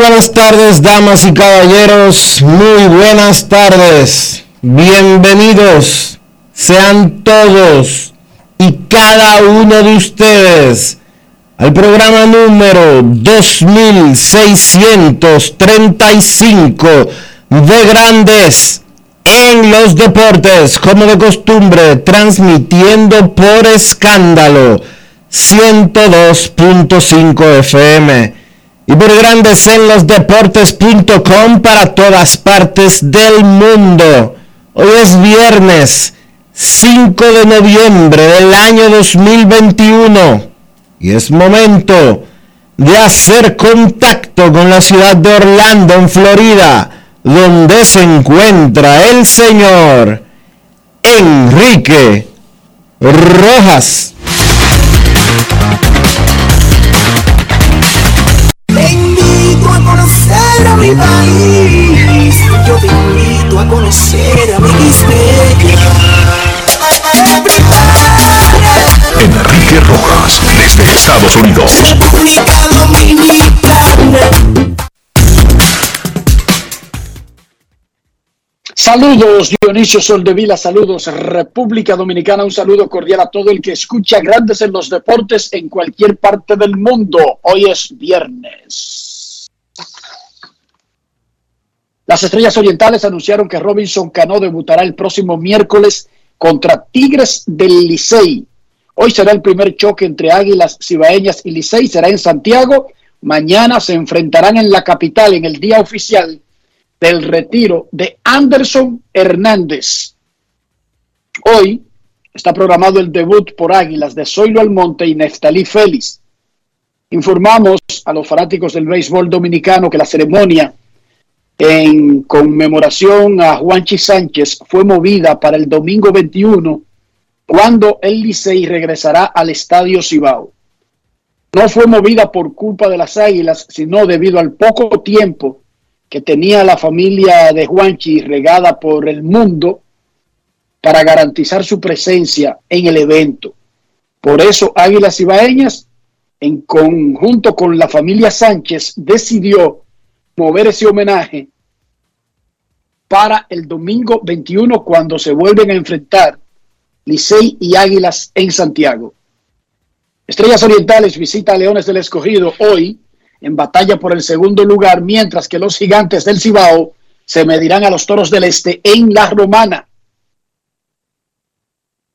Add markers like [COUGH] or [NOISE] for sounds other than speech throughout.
Buenas tardes, damas y caballeros. Muy buenas tardes. Bienvenidos sean todos y cada uno de ustedes al programa número 2635 de Grandes en los Deportes, como de costumbre, transmitiendo por escándalo 102.5 FM y por grandes en los deportes.com para todas partes del mundo. Hoy es viernes 5 de noviembre del año 2021 y es momento de hacer contacto con la ciudad de Orlando, en Florida, donde se encuentra el señor Enrique Rojas. Yo te invito a conocer a mi Enrique Rojas, desde Estados Unidos. República Dominicana. Saludos Dionisio Soldevila, saludos República Dominicana, un saludo cordial a todo el que escucha Grandes en los Deportes en cualquier parte del mundo. Hoy es viernes. Las Estrellas Orientales anunciaron que Robinson Cano debutará el próximo miércoles contra Tigres del Licey. Hoy será el primer choque entre Águilas Cibaeñas y Licey, será en Santiago. Mañana se enfrentarán en la capital en el día oficial del retiro de Anderson Hernández. Hoy está programado el debut por Águilas de Zoilo Almonte y Neftalí Félix. Informamos a los fanáticos del béisbol dominicano que la ceremonia en conmemoración a Juanchi Sánchez fue movida para el domingo 21, cuando el Licey regresará al Estadio Cibao. No fue movida por culpa de las Águilas, sino debido al poco tiempo que tenía la familia de Juanchi regada por el mundo para garantizar su presencia en el evento. Por eso Águilas Ibaeñas, en conjunto con la familia Sánchez, decidió mover ese homenaje para el domingo 21 cuando se vuelven a enfrentar Licey y Águilas en Santiago. Estrellas Orientales visita a Leones del Escogido hoy en batalla por el segundo lugar, mientras que los gigantes del Cibao se medirán a los toros del Este en la Romana.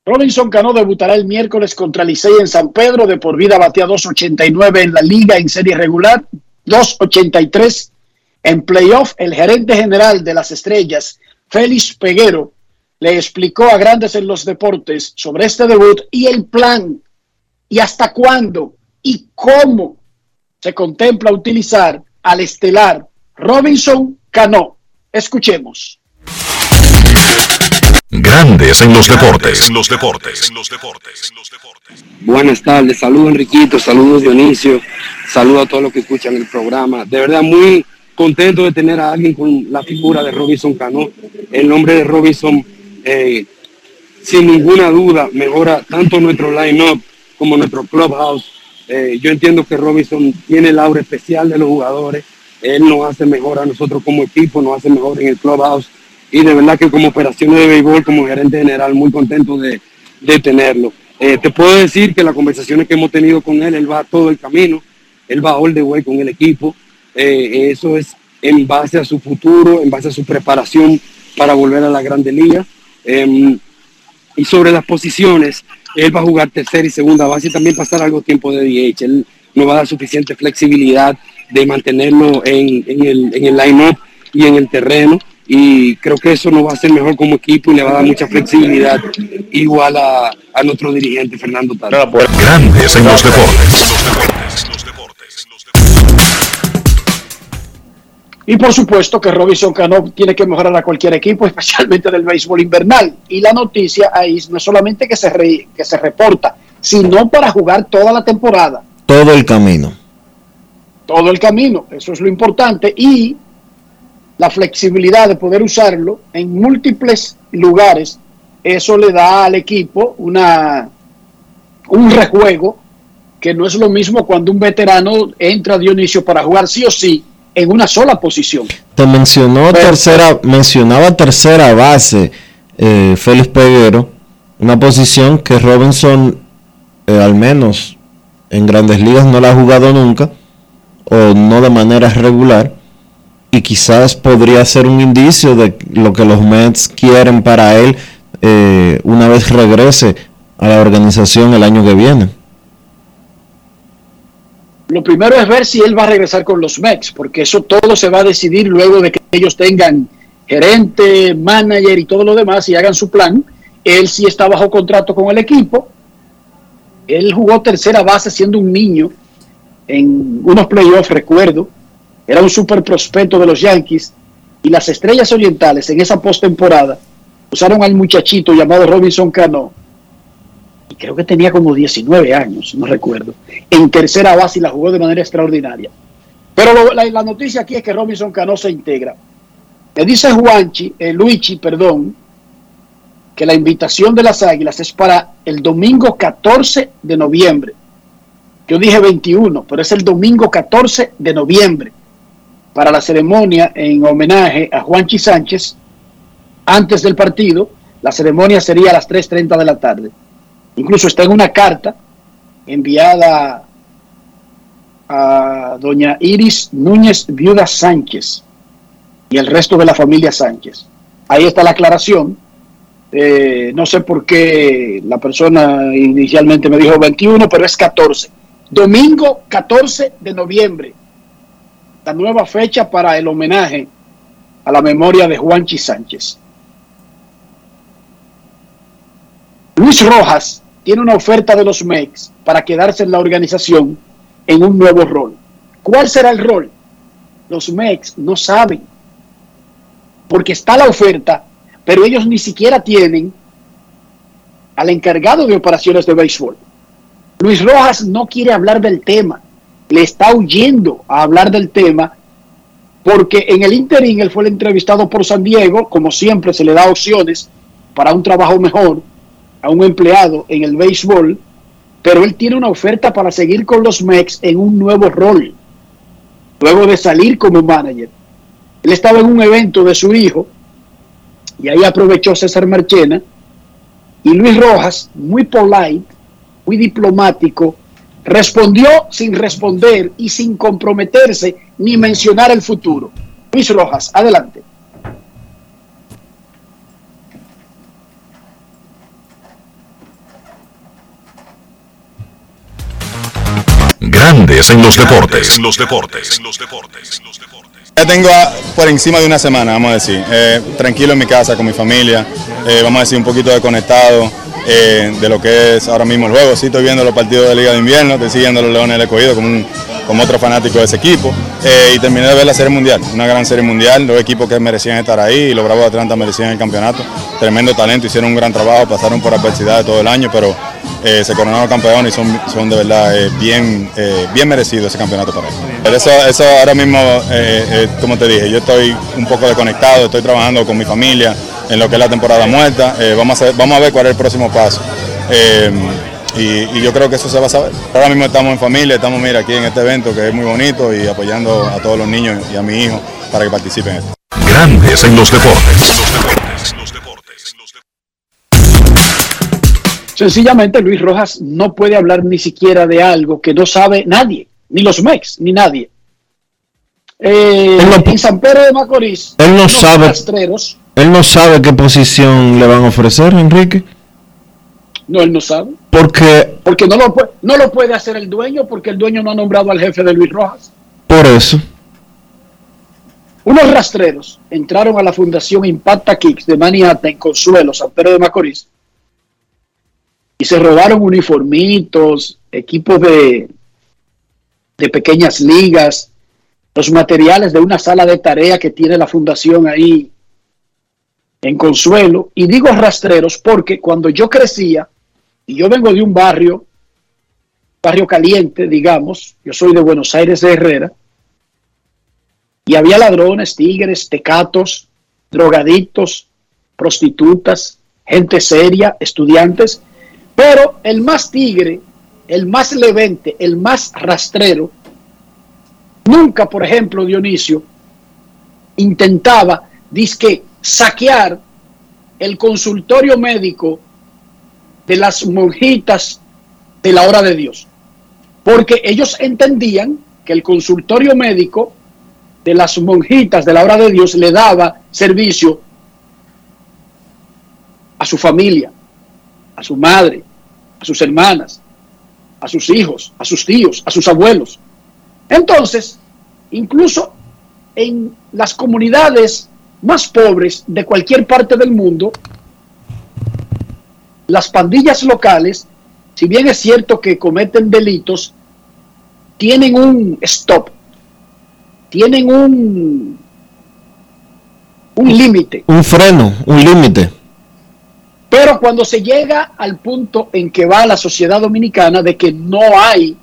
Robinson Cano debutará el miércoles contra Licey en San Pedro, de por vida batea 2.89 en la liga en serie regular, 2.83 en playoff. El gerente general de las estrellas, Félix Peguero, le explicó a Grandes en los Deportes sobre este debut y el plan, y hasta cuándo, y cómo se contempla utilizar al estelar Robinson Cano. Escuchemos. Grandes en los deportes. En los deportes. Buenas tardes, saludos Enriquito, saludos Dionisio, saludos a todos los que escuchan el programa. De verdad muy contento de tener a alguien con la figura de Robinson Cano. El nombre de Robinson, eh, sin ninguna duda, mejora tanto nuestro line-up como nuestro clubhouse eh, yo entiendo que Robinson tiene el aura especial de los jugadores. Él nos hace mejor a nosotros como equipo, nos hace mejor en el clubhouse. Y de verdad que como operaciones de béisbol, como gerente general, muy contento de, de tenerlo. Eh, te puedo decir que las conversaciones que hemos tenido con él, él va todo el camino, él va all the way con el equipo. Eh, eso es en base a su futuro, en base a su preparación para volver a la Grande Liga. Em, y sobre las posiciones, él va a jugar tercera y segunda base y también pasar algo tiempo de DH. Él nos va a dar suficiente flexibilidad de mantenerlo en, el, en line-up y en el terreno. Y creo que eso nos va a hacer mejor como equipo y le va a dar mucha flexibilidad igual a, nuestro dirigente Fernando Taro. Grandes en los deportes. Y por supuesto que Robinson Cano tiene que mejorar a cualquier equipo, [LAUGHS] especialmente del béisbol invernal. Y la noticia ahí no es solamente que se, que se reporta, sino para jugar toda la temporada. Todo el camino. Todo el camino, eso es lo importante. Y la flexibilidad de poder usarlo en múltiples lugares, eso le da al equipo una, un rejuego que no es lo mismo cuando un veterano entra a Dionisio para jugar sí o sí en una sola posición. Te mencionó tercera, mencionaba tercera base, eh, Félix Peguero, una posición que Robinson, eh, al menos en grandes ligas, no la ha jugado nunca, o no de manera regular, y quizás podría ser un indicio de lo que los Mets quieren para él eh, una vez regrese a la organización el año que viene. Lo primero es ver si él va a regresar con los Mex, porque eso todo se va a decidir luego de que ellos tengan gerente, manager y todo lo demás y hagan su plan. Él sí está bajo contrato con el equipo. Él jugó tercera base siendo un niño en unos playoffs, recuerdo. Era un super prospecto de los Yankees. Y las estrellas orientales en esa postemporada Usaron al muchachito llamado Robinson Cano, y creo que tenía como 19 años, no recuerdo, en tercera base y la jugó de manera extraordinaria. Pero la, la noticia aquí es que Robinson Cano se integra. Me dice Juanchi, eh, Luigi, perdón, que la invitación de las Águilas es para el domingo 14 de noviembre. Yo dije 21, pero es el domingo 14 de noviembre para la ceremonia en homenaje a Juanchi Sánchez. Antes del partido, la ceremonia sería a las 3.30 de la tarde. Incluso está en una carta enviada a doña Iris Núñez Viuda Sánchez y el resto de la familia Sánchez. Ahí está la aclaración. Eh, no sé por qué la persona inicialmente me dijo 21, pero es 14. Domingo 14 de noviembre. La nueva fecha para el homenaje a la memoria de Juanchi Sánchez. Luis Rojas tiene una oferta de los MEX para quedarse en la organización en un nuevo rol. ¿Cuál será el rol? Los MEX no saben, porque está la oferta, pero ellos ni siquiera tienen al encargado de operaciones de béisbol. Luis Rojas no quiere hablar del tema, le está huyendo a hablar del tema, porque en el interín él fue el entrevistado por San Diego, como siempre se le da opciones para un trabajo mejor a un empleado en el béisbol, pero él tiene una oferta para seguir con los Mex en un nuevo rol, luego de salir como manager. Él estaba en un evento de su hijo y ahí aprovechó César Marchena y Luis Rojas, muy polite, muy diplomático, respondió sin responder y sin comprometerse ni mencionar el futuro. Luis Rojas, adelante. Grandes en los deportes. En los deportes. En los deportes. Ya tengo a- por encima de una semana, vamos a decir, eh, tranquilo en mi casa con mi familia, eh, vamos a decir un poquito desconectado eh, de lo que es ahora mismo el juego. Sí estoy viendo los partidos de Liga de Invierno, estoy siguiendo a los Leones del Escogido como, un- como otro fanático de ese equipo eh, y terminé de ver la Serie Mundial, una gran Serie Mundial, dos equipos que merecían estar ahí y los Bravos de Atlanta merecían el campeonato. Tremendo talento, hicieron un gran trabajo, pasaron por adversidades todo el año, pero eh, se coronaron campeones y son, son de verdad eh, bien, eh, bien merecido ese campeonato para ellos. Pero Eso, eso ahora mismo, como te dije, yo estoy un poco desconectado, estoy trabajando con mi familia en lo que es la temporada muerta, eh, vamos, a, vamos a ver cuál es el próximo paso. Eh, y, y yo creo que eso se va a saber. Ahora mismo estamos en familia, estamos mira, aquí en este evento que es muy bonito y apoyando a todos los niños y a mi hijo para que participen en esto. Grandes en los deportes. En los deportes. En los deportes. En los deportes. Sencillamente Luis Rojas no puede hablar ni siquiera de algo que no sabe nadie, ni los MEX, ni nadie. Eh, en San Pedro de Macorís, Él no sabe. rastreros, Él no sabe qué posición le van a ofrecer, Enrique, no, él no sabe, porque porque no lo, puede, no lo puede hacer el dueño, porque el dueño no ha nombrado al jefe de Luis Rojas. por eso. Unos rastreros entraron a la Fundación Impacta Kicks de Maniata en Consuelo, San Pedro de Macorís, y se robaron uniformitos, equipos de, de pequeñas ligas, los materiales de una sala de tarea que tiene la fundación ahí en Consuelo. Y digo rastreros porque cuando yo crecía, y yo vengo de un barrio, barrio caliente, digamos, yo soy de Buenos Aires de Herrera, y había ladrones, tigres, tecatos, drogadictos, prostitutas, gente seria, estudiantes, pero el más tigre, el más levente, el más rastrero, nunca, por ejemplo, Dionisio, intentaba, disque, saquear el consultorio médico de las monjitas de la hora de Dios. Porque ellos entendían que el consultorio médico de las monjitas de la hora de Dios le daba servicio a su familia, a su madre, a sus hermanas, a sus hijos, a sus tíos, a sus abuelos. Entonces, incluso en las comunidades más pobres de cualquier parte del mundo, las pandillas locales, si bien es cierto que cometen delitos, tienen un stop, tienen un, un límite. Un freno, un límite. Pero cuando se llega al punto en que va la sociedad dominicana de que no hay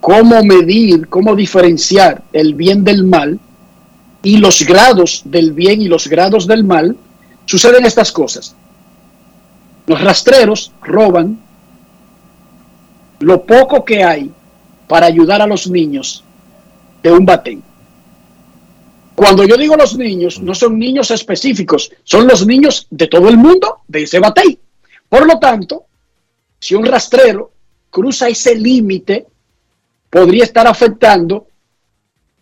cómo medir, cómo diferenciar el bien del mal y los grados del bien y los grados del mal, suceden estas cosas. Los rastreros roban lo poco que hay para ayudar a los niños de un batén. Cuando yo digo los niños, no son niños específicos, son los niños de todo el mundo de ese batey. Por lo tanto, si un rastrero cruza ese límite, podría estar afectando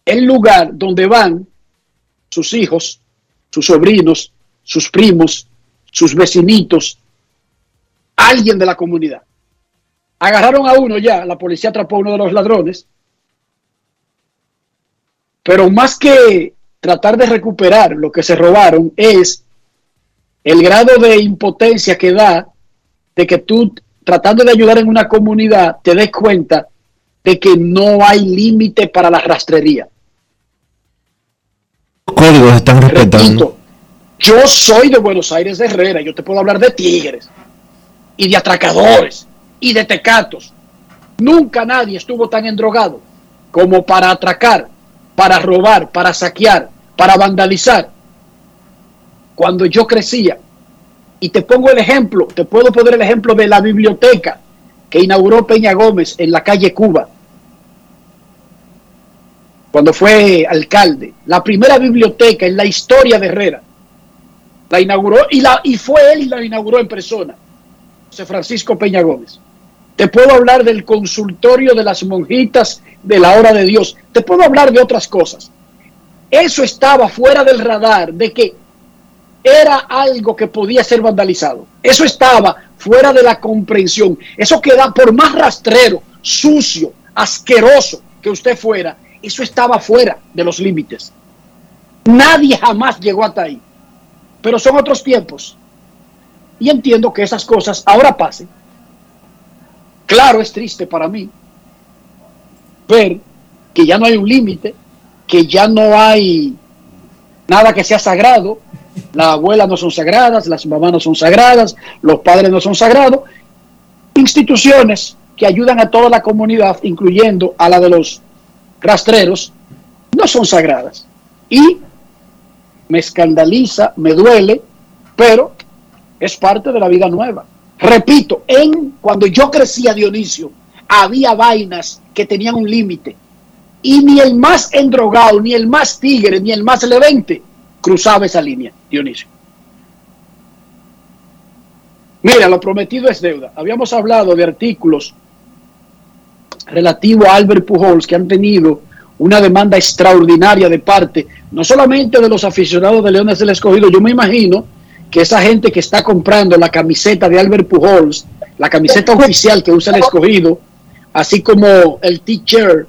el lugar donde van sus hijos, sus sobrinos, sus primos, sus vecinitos, alguien de la comunidad. Agarraron a uno ya, la policía atrapó a uno de los ladrones, pero más que tratar de recuperar lo que se robaron es el grado de impotencia que da de que tú, tratando de ayudar en una comunidad, te des cuenta de que no hay límite para la rastrería. Códigos están respetando. Repito, yo soy de Buenos Aires de Herrera, yo te puedo hablar de tigres y de atracadores y de tecatos. Nunca nadie estuvo tan endrogado como para atracar para robar, para saquear, para vandalizar. Cuando yo crecía, y te pongo el ejemplo, te puedo poner el ejemplo de la biblioteca que inauguró Peña Gómez en la calle Cuba, cuando fue alcalde, la primera biblioteca en la historia de Herrera, la inauguró y, la, y fue él la inauguró en persona, José Francisco Peña Gómez. Te puedo hablar del consultorio de las monjitas de la hora de Dios. Te puedo hablar de otras cosas. Eso estaba fuera del radar de que era algo que podía ser vandalizado. Eso estaba fuera de la comprensión. Eso queda por más rastrero, sucio, asqueroso que usted fuera, eso estaba fuera de los límites. Nadie jamás llegó hasta ahí. Pero son otros tiempos. Y entiendo que esas cosas ahora pasen Claro, es triste para mí ver que ya no hay un límite, que ya no hay nada que sea sagrado. Las abuelas no son sagradas, las mamás no son sagradas, los padres no son sagrados. Instituciones que ayudan a toda la comunidad, incluyendo a la de los rastreros, no son sagradas. Y me escandaliza, me duele, pero es parte de la vida nueva. Repito, en cuando yo crecía, Dionisio, había vainas que tenían un límite. Y ni el más endrogado, ni el más tigre, ni el más levente cruzaba esa línea, Dionisio. Mira, lo prometido es deuda. Habíamos hablado de artículos relativos a Albert Pujols que han tenido una demanda extraordinaria de parte, no solamente de los aficionados de Leones del Escogido, yo me imagino que esa gente que está comprando la camiseta de Albert Pujols, la camiseta oficial que usa el escogido, así como el t-shirt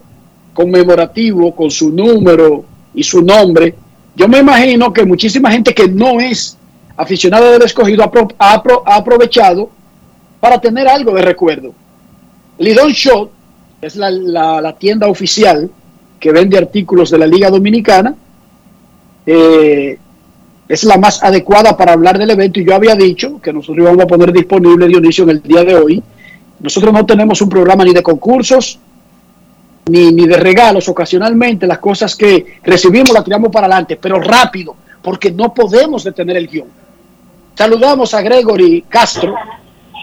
conmemorativo con su número y su nombre, yo me imagino que muchísima gente que no es aficionada del escogido ha, aprovechado para tener algo de recuerdo. Lidon Shot es la, la, tienda oficial que vende artículos de la Liga Dominicana. Eh, es la más adecuada para hablar del evento y yo había dicho que nosotros íbamos a poner disponible Dionisio en el día de hoy. Nosotros no tenemos un programa ni de concursos ni, ni de regalos. Ocasionalmente las cosas que recibimos las tiramos para adelante, pero rápido, porque no podemos detener el guion. Saludamos a Gregory Castro,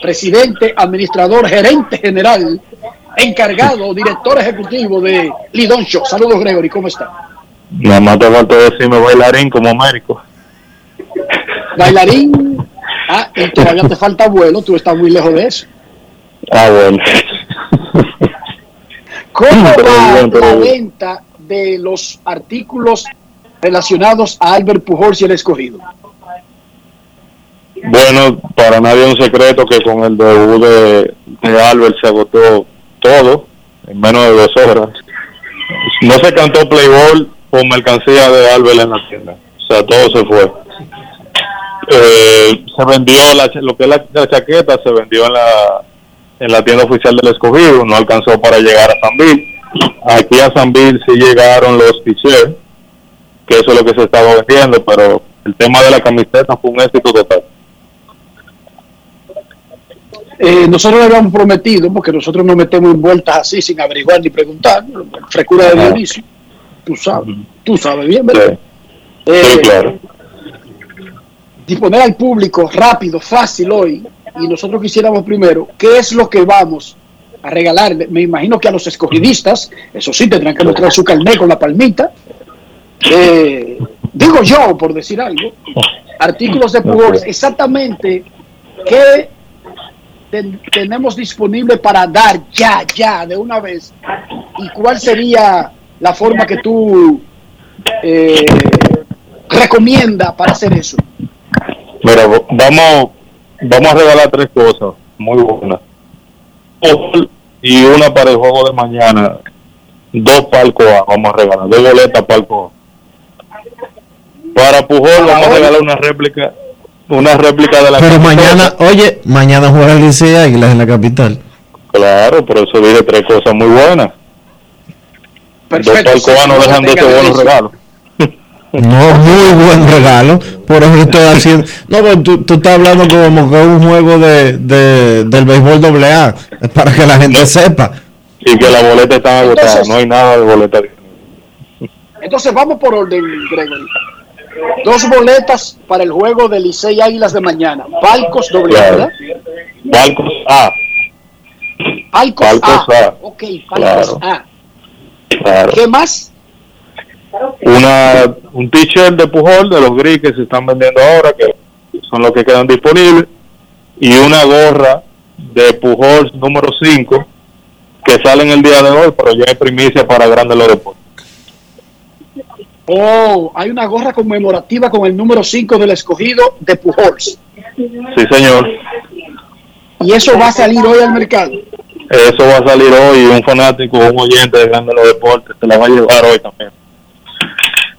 presidente, administrador, gerente general, encargado, director ejecutivo de Lidon Show. Saludos Gregory, ¿cómo está? Nada más te falta decirme bailarín como médico. Bailarín, ah, y todavía te falta vuelo, tú estás muy lejos de eso. Ah, bueno. ¿Cómo va la venta de los artículos relacionados a Albert Pujols y el escogido? Bueno, para nadie es un secreto que con el debut de, de Albert se agotó todo en menos de dos horas. No se cantó Playboy con mercancía de Albert en la tienda. O sea, todo se fue. Eh, se vendió lo que es la, chaqueta, se vendió en la, en la tienda oficial del escogido, no alcanzó para llegar a San Bill. Aquí a San Bill sí llegaron los t-shirts, que eso es lo que se estaba vendiendo, pero el tema de la camiseta fue un éxito total. Eh, nosotros le habíamos prometido, porque nosotros nos metemos en vueltas así sin averiguar ni preguntar, frecura de Dionisio. Tú sabes, tú sabes bien, ¿verdad? Sí, Eh, sí, claro. disponer al público rápido, fácil hoy, y nosotros quisiéramos primero, ¿qué es lo que vamos a regalar? Me imagino que a los escogidistas, eso sí, tendrán que mostrar su carnet con la palmita. Eh, digo yo, por decir algo, artículos de Pujols, exactamente qué ten- tenemos disponible para dar ya, ya, de una vez, y cuál sería la forma que tú eh, recomienda para hacer eso. Mira, vamos, vamos a regalar tres cosas muy buenas. Y una para el juego de mañana. Dos palcos vamos a regalar. Dos boletas palco. Para Pujol vamos a regalar una réplica. Una réplica de la Pero mañana, oye, mañana juega el Licey Águilas en la capital. Claro, por eso dije tres cosas muy buenas. Dos palcos A no dejan de ser buenos regalos. No, muy buen regalo. Por eso estoy haciendo. No, pero tú, tú estás hablando como que un juego de, de- del béisbol doble A. Para que la gente sepa. Y que las boletas están agotadas. Entonces- no hay nada de boletas. Entonces vamos por orden, Gregory. Dos boletas para el juego de Licey Águilas de mañana. Palcos doble, A, Claro. ¿verdad? Palcos A. Palcos, Palcos A. A. Ok, palcos Claro. A. Claro. ¿Qué más? una un t-shirt de Pujol de los gris que se están vendiendo ahora que son los que quedan disponibles y una gorra de Pujol número 5 que sale en el día de hoy pero ya es primicia para Grandes los Deportes Oh, hay una gorra conmemorativa con el número 5 del escogido de Pujols. sí señor Y eso va a salir hoy al mercado. eso va a salir hoy un fanático un oyente de Grandes los Deportes se la va a llevar hoy también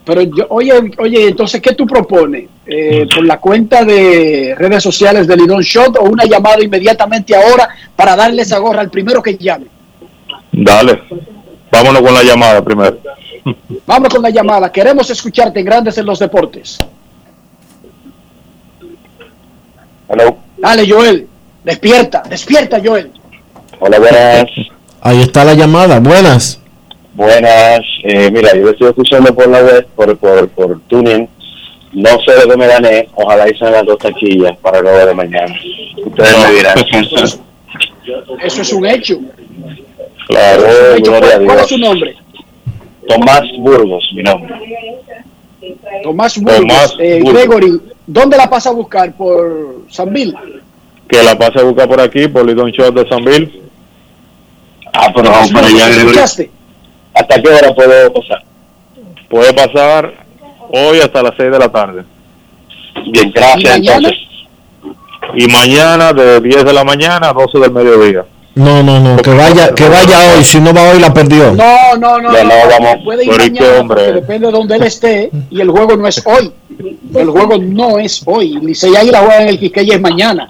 Pero yo, oye, oye, entonces, ¿qué tú propones? Eh, ¿Por la cuenta de redes sociales de Lidón Shot o una llamada inmediatamente ahora para darle esa gorra al primero que llame? dale vámonos con la llamada primero Vamos con la llamada. Queremos escucharte en Grandes en los Deportes. Hello. Dale, Joel. Despierta, despierta, Joel. Hola, buenas. Ahí está la llamada. Buenas. Buenas. Eh, mira, yo estoy escuchando por la web, por, por, por tuning. No sé de qué me gané. Ojalá sean las dos taquillas para el juego de mañana. Ustedes me dirán. Eso es un hecho. claro, De hecho, gloria a ¿cuál, cuál es su nombre? Tomás Burgos, mi nombre. Tomás Burgos. Tomás Eh, Burgos. Gregory, ¿dónde la pasa a buscar? ¿Por Sanville? que la pase a buscar por aquí por Lidón Shot de San Bill Ah, pero vamos para allá, Gregory. ¿Hasta qué hora puedo pasar? puede pasar hoy hasta las 6 de la tarde Bien, ¿Y gracias mañana? entonces. y mañana de 10 de la mañana a 12 del mediodía. No, no, no. Que vaya, que vaya hoy. Si no va hoy, la perdió. No, no, no. Ya no, no, vamos. Puede ir Pero ¿y qué mañana, porque depende de donde él esté y el juego no es hoy. El juego no es hoy. Licey Águila juega en el Quisqueya es mañana.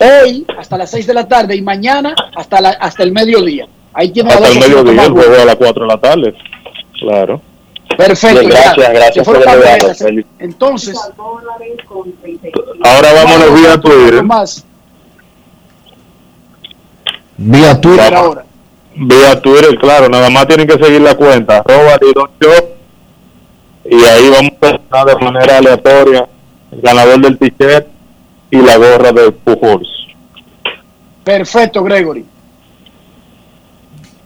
Hoy hasta las 6 de la tarde y mañana hasta la, hasta el mediodía. Ahí tiene Hasta el mediodía, el juego a las 4 de la tarde. Claro. Perfecto. Bien, ya. gracias, gracias por. Félix. Entonces, Ahora vámonos vía Twitter. Tomás, Vía Twitter. ahora. Vía Twitter, claro. Nada más tienen que seguir la cuenta. Arroba Lidón Shot. Y ahí vamos a estar de manera aleatoria el ganador del t-shirt y la gorra de Pujols. Perfecto, Gregory.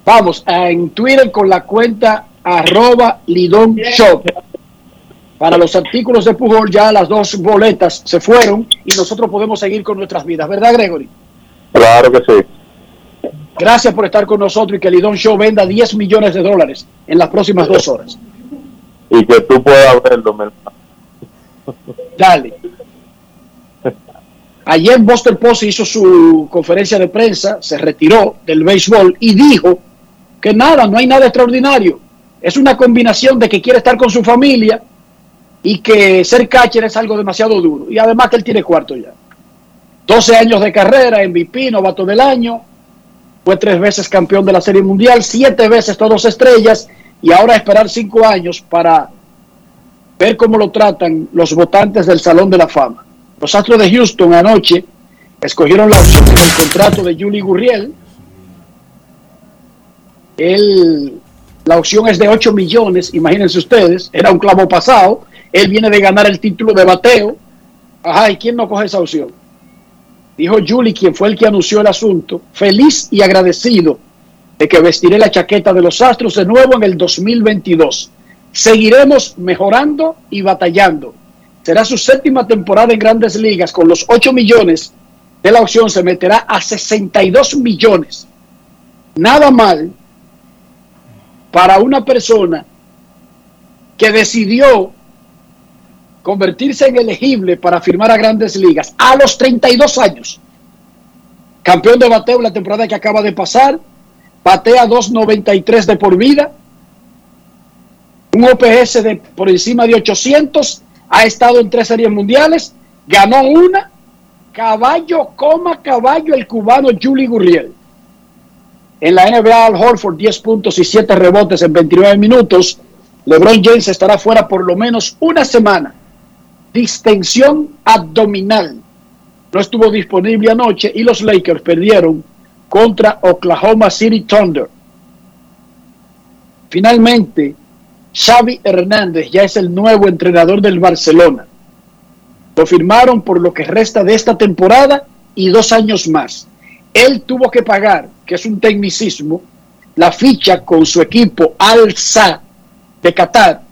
Vamos a, en Twitter con la cuenta arroba Lidón Shop. Para los artículos de Pujol ya las dos boletas se fueron y nosotros podemos seguir con nuestras vidas, ¿verdad, Gregory? Claro que sí. Gracias por estar con nosotros y que Lidón Show venda 10 millones de dólares en las próximas dos horas. Y que tú puedas verlo, mi. Dale. Ayer Buster Posey hizo su conferencia de prensa, se retiró del béisbol y dijo que nada, no hay nada extraordinario. Es una combinación de que quiere estar con su familia y que ser catcher es algo demasiado duro. Y además que él tiene cuarto ya. 12 años de carrera, MVP, novato del año, fue tres veces campeón de la Serie Mundial, siete veces todos estrellas y ahora esperar cinco años para ver cómo lo tratan los votantes del Salón de la Fama. Los Astros de Houston anoche escogieron la opción del contrato de Julie Gurriel. Él, la opción es de 8 millones, imagínense ustedes, era un clavo pasado. Él viene de ganar el título de bateo. Ajá, ¿y quién no coge esa opción? Dijo Julie, quien fue el que anunció el asunto, feliz y agradecido de que vestiré la chaqueta de los Astros de nuevo en el 2022. Seguiremos mejorando y batallando. Será su séptima temporada en grandes ligas con los 8 millones de la opción se meterá a 62 millones. Nada mal para una persona que decidió convertirse en elegible para firmar a grandes ligas a los 32 años. Campeón de bateo la temporada que acaba de pasar, batea 2.93 de por vida, un OPS de por encima de 800, ha estado en tres series mundiales, ganó una, caballo, coma caballo el cubano Julie Gurriel. En la NBA, Al Horford 10 puntos y 7 rebotes en 29 minutos. LeBron James estará fuera por lo menos una semana distensión abdominal. No estuvo disponible anoche y los Lakers perdieron contra Oklahoma City Thunder. Finalmente, Xavi Hernández ya es el nuevo entrenador del Barcelona. Lo firmaron por lo que resta de esta temporada y dos años más. Él tuvo que pagar, que es un tecnicismo, la ficha con su equipo Al-Sa de Qatar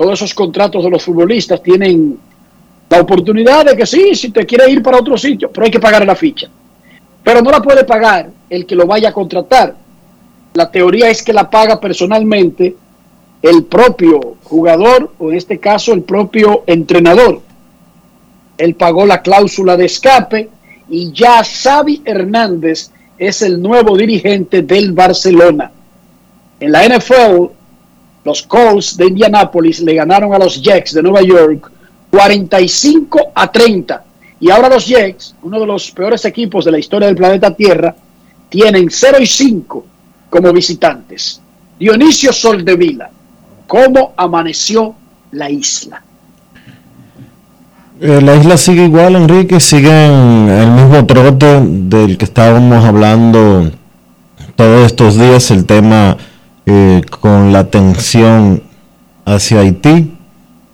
todos esos contratos de los futbolistas tienen la oportunidad de que sí, si te quiere ir para otro sitio, pero hay que pagar la ficha. Pero no la puede pagar el que lo vaya a contratar. La teoría es que la paga personalmente el propio jugador o en este caso el propio entrenador. Él pagó la cláusula de escape y ya Xavi Hernández es el nuevo dirigente del Barcelona. En la NFL los Colts de Indianápolis le ganaron a los Jets de Nueva York 45 a 30. Y ahora los Jets, uno de los peores equipos de la historia del planeta Tierra, tienen 0 y 5 como visitantes. Dionisio Soldevila, ¿cómo amaneció la isla? Eh, la isla sigue igual, Enrique, sigue en el mismo trote del que estábamos hablando todos estos días, el tema eh, con la tensión hacia Haití.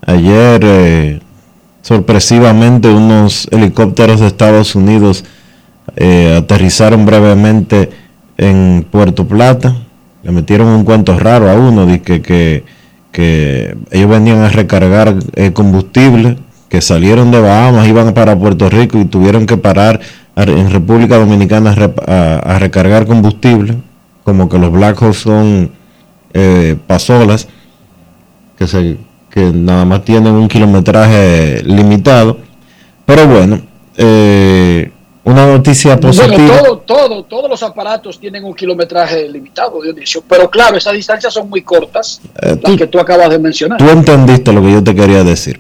Ayer, eh, sorpresivamente, unos helicópteros de Estados Unidos eh, aterrizaron brevemente en Puerto Plata. Le metieron un cuento raro a uno de que, que, ellos venían a recargar combustible, que salieron de Bahamas, iban para Puerto Rico y tuvieron que parar en República Dominicana a recargar combustible como que los Black son eh, pasolas que, se, que nada más tienen un kilometraje limitado. Pero bueno, eh, una noticia positiva. todo, todo, todos los aparatos tienen un kilometraje limitado, Dionisio. Pero claro, esas distancias son muy cortas, eh, las que tú acabas de mencionar. Tú entendiste lo que yo te quería decir.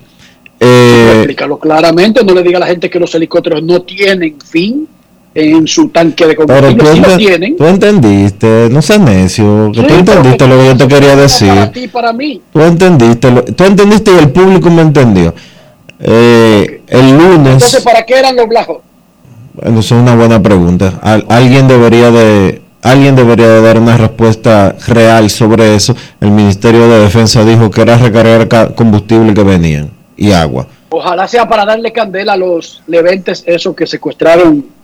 Eh, explícalo claramente, no le diga a la gente que los helicópteros no tienen fin en su tanque de combustible. Pero tú, tienen. tú entendiste, no seas necio, tú entendiste lo que yo te quería decir. Para ti, para mí. Tú entendiste, tú entendiste y el público me entendió. Eh, el lunes. Entonces, ¿para qué eran los blajos? Bueno, eso es una buena pregunta. alguien debería de alguien debería de dar una respuesta real sobre eso. El Ministerio de Defensa dijo que era recargar combustible que venían y agua. Ojalá sea para darle candela a los leventes esos que secuestraron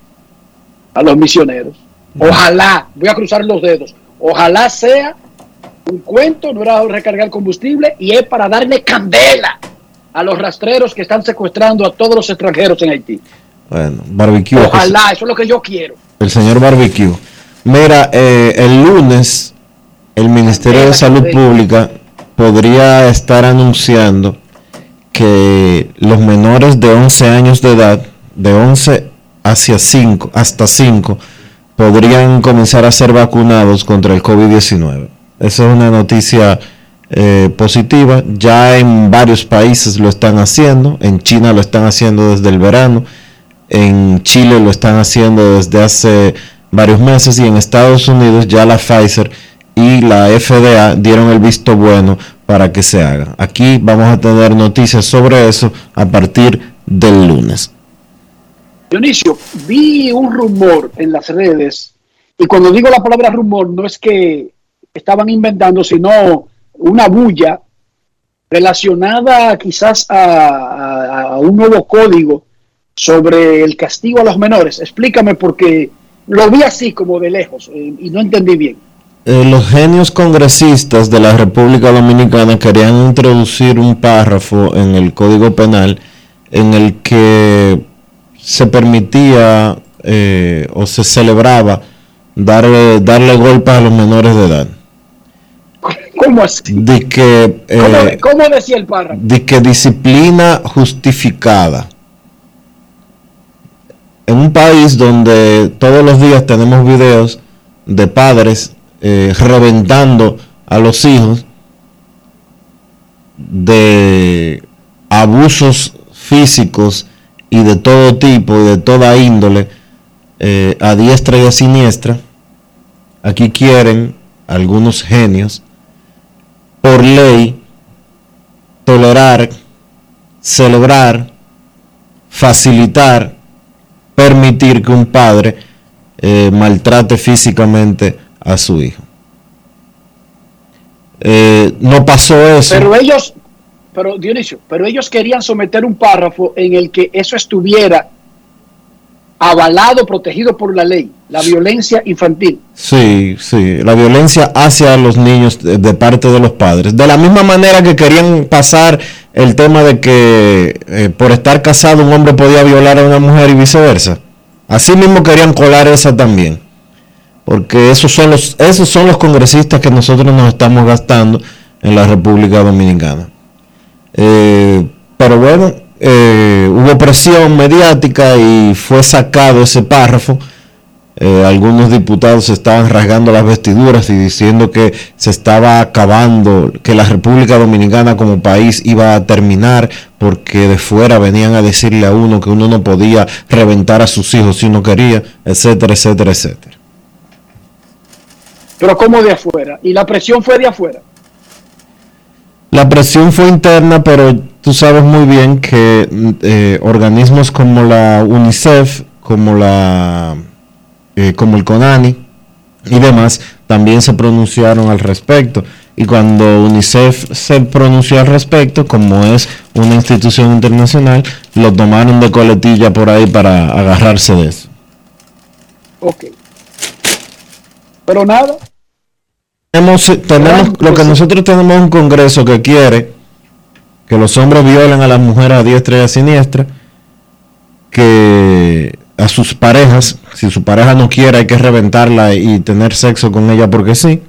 a los misioneros. Ojalá, voy a cruzar los dedos, ojalá sea un cuento, no era recargar combustible y es para darle candela a los rastreros que están secuestrando a todos los extranjeros en Haití. Bueno, barbecue. Ojalá, eso es lo que yo quiero. El señor barbecue. Mira, eh, el lunes el Ministerio de Salud Pública podría estar anunciando que los menores de 11 años de edad, de 11 hacia 5, hasta 5, podrían comenzar a ser vacunados contra el COVID-19. Esa es una noticia eh, positiva. Ya en varios países lo están haciendo. En China lo están haciendo desde el verano. En Chile lo están haciendo desde hace varios meses. Y en Estados Unidos ya la Pfizer y la FDA dieron el visto bueno para que se haga. Aquí vamos a tener noticias sobre eso a partir del lunes. Dionisio, vi un rumor en las redes, y cuando digo la palabra rumor, no es que estaban inventando, sino una bulla relacionada quizás a, un nuevo código sobre el castigo a los menores. Explícame porque lo vi así como de lejos eh, y no entendí bien. Eh, los genios congresistas de la República Dominicana querían introducir un párrafo en el Código Penal en el que se permitía eh, o se celebraba darle, darle golpes a los menores de edad. ¿Cómo así? De que, eh, ¿Cómo, decía el párrafo? De que disciplina justificada. En un país donde todos los días tenemos videos de padres eh, reventando a los hijos de abusos físicos y de todo tipo y de toda índole eh, a diestra y a siniestra, aquí quieren algunos genios por ley tolerar, celebrar, facilitar, permitir que un padre eh, maltrate físicamente a su hijo. Eh, no pasó eso. Pero ellos, pero Dionisio, pero ellos querían someter un párrafo en el que eso estuviera avalado, protegido por la ley, la violencia infantil. Sí, sí, la violencia hacia los niños de, parte de los padres. De la misma manera que querían pasar el tema de que eh, por estar casado un hombre podía violar a una mujer y viceversa. Así mismo querían colar esa también. Porque esos son los, esos son los congresistas que nosotros nos estamos gastando en la República Dominicana. Eh, pero bueno, eh, hubo presión mediática y fue sacado ese párrafo. Eh, algunos diputados estaban rasgando las vestiduras y diciendo que se estaba acabando, que la República Dominicana como país iba a terminar porque de fuera venían a decirle a uno que uno no podía reventar a sus hijos si uno quería, etcétera, etcétera, etcétera. Pero ¿cómo de afuera? ¿Y la presión fue de afuera? La presión fue interna, pero tú sabes muy bien que eh, organismos como la UNICEF, como la eh, como el CONANI y demás también se pronunciaron al respecto. Y cuando UNICEF se pronunció al respecto, como es una institución internacional, lo tomaron de coletilla por ahí para agarrarse de eso. Ok. Pero nada, tenemos, tenemos lo que nosotros tenemos un Congreso que quiere que los hombres violen a las mujeres a diestra y a siniestra, que a sus parejas, si su pareja no quiere, hay que reventarla y tener sexo con ella porque sí,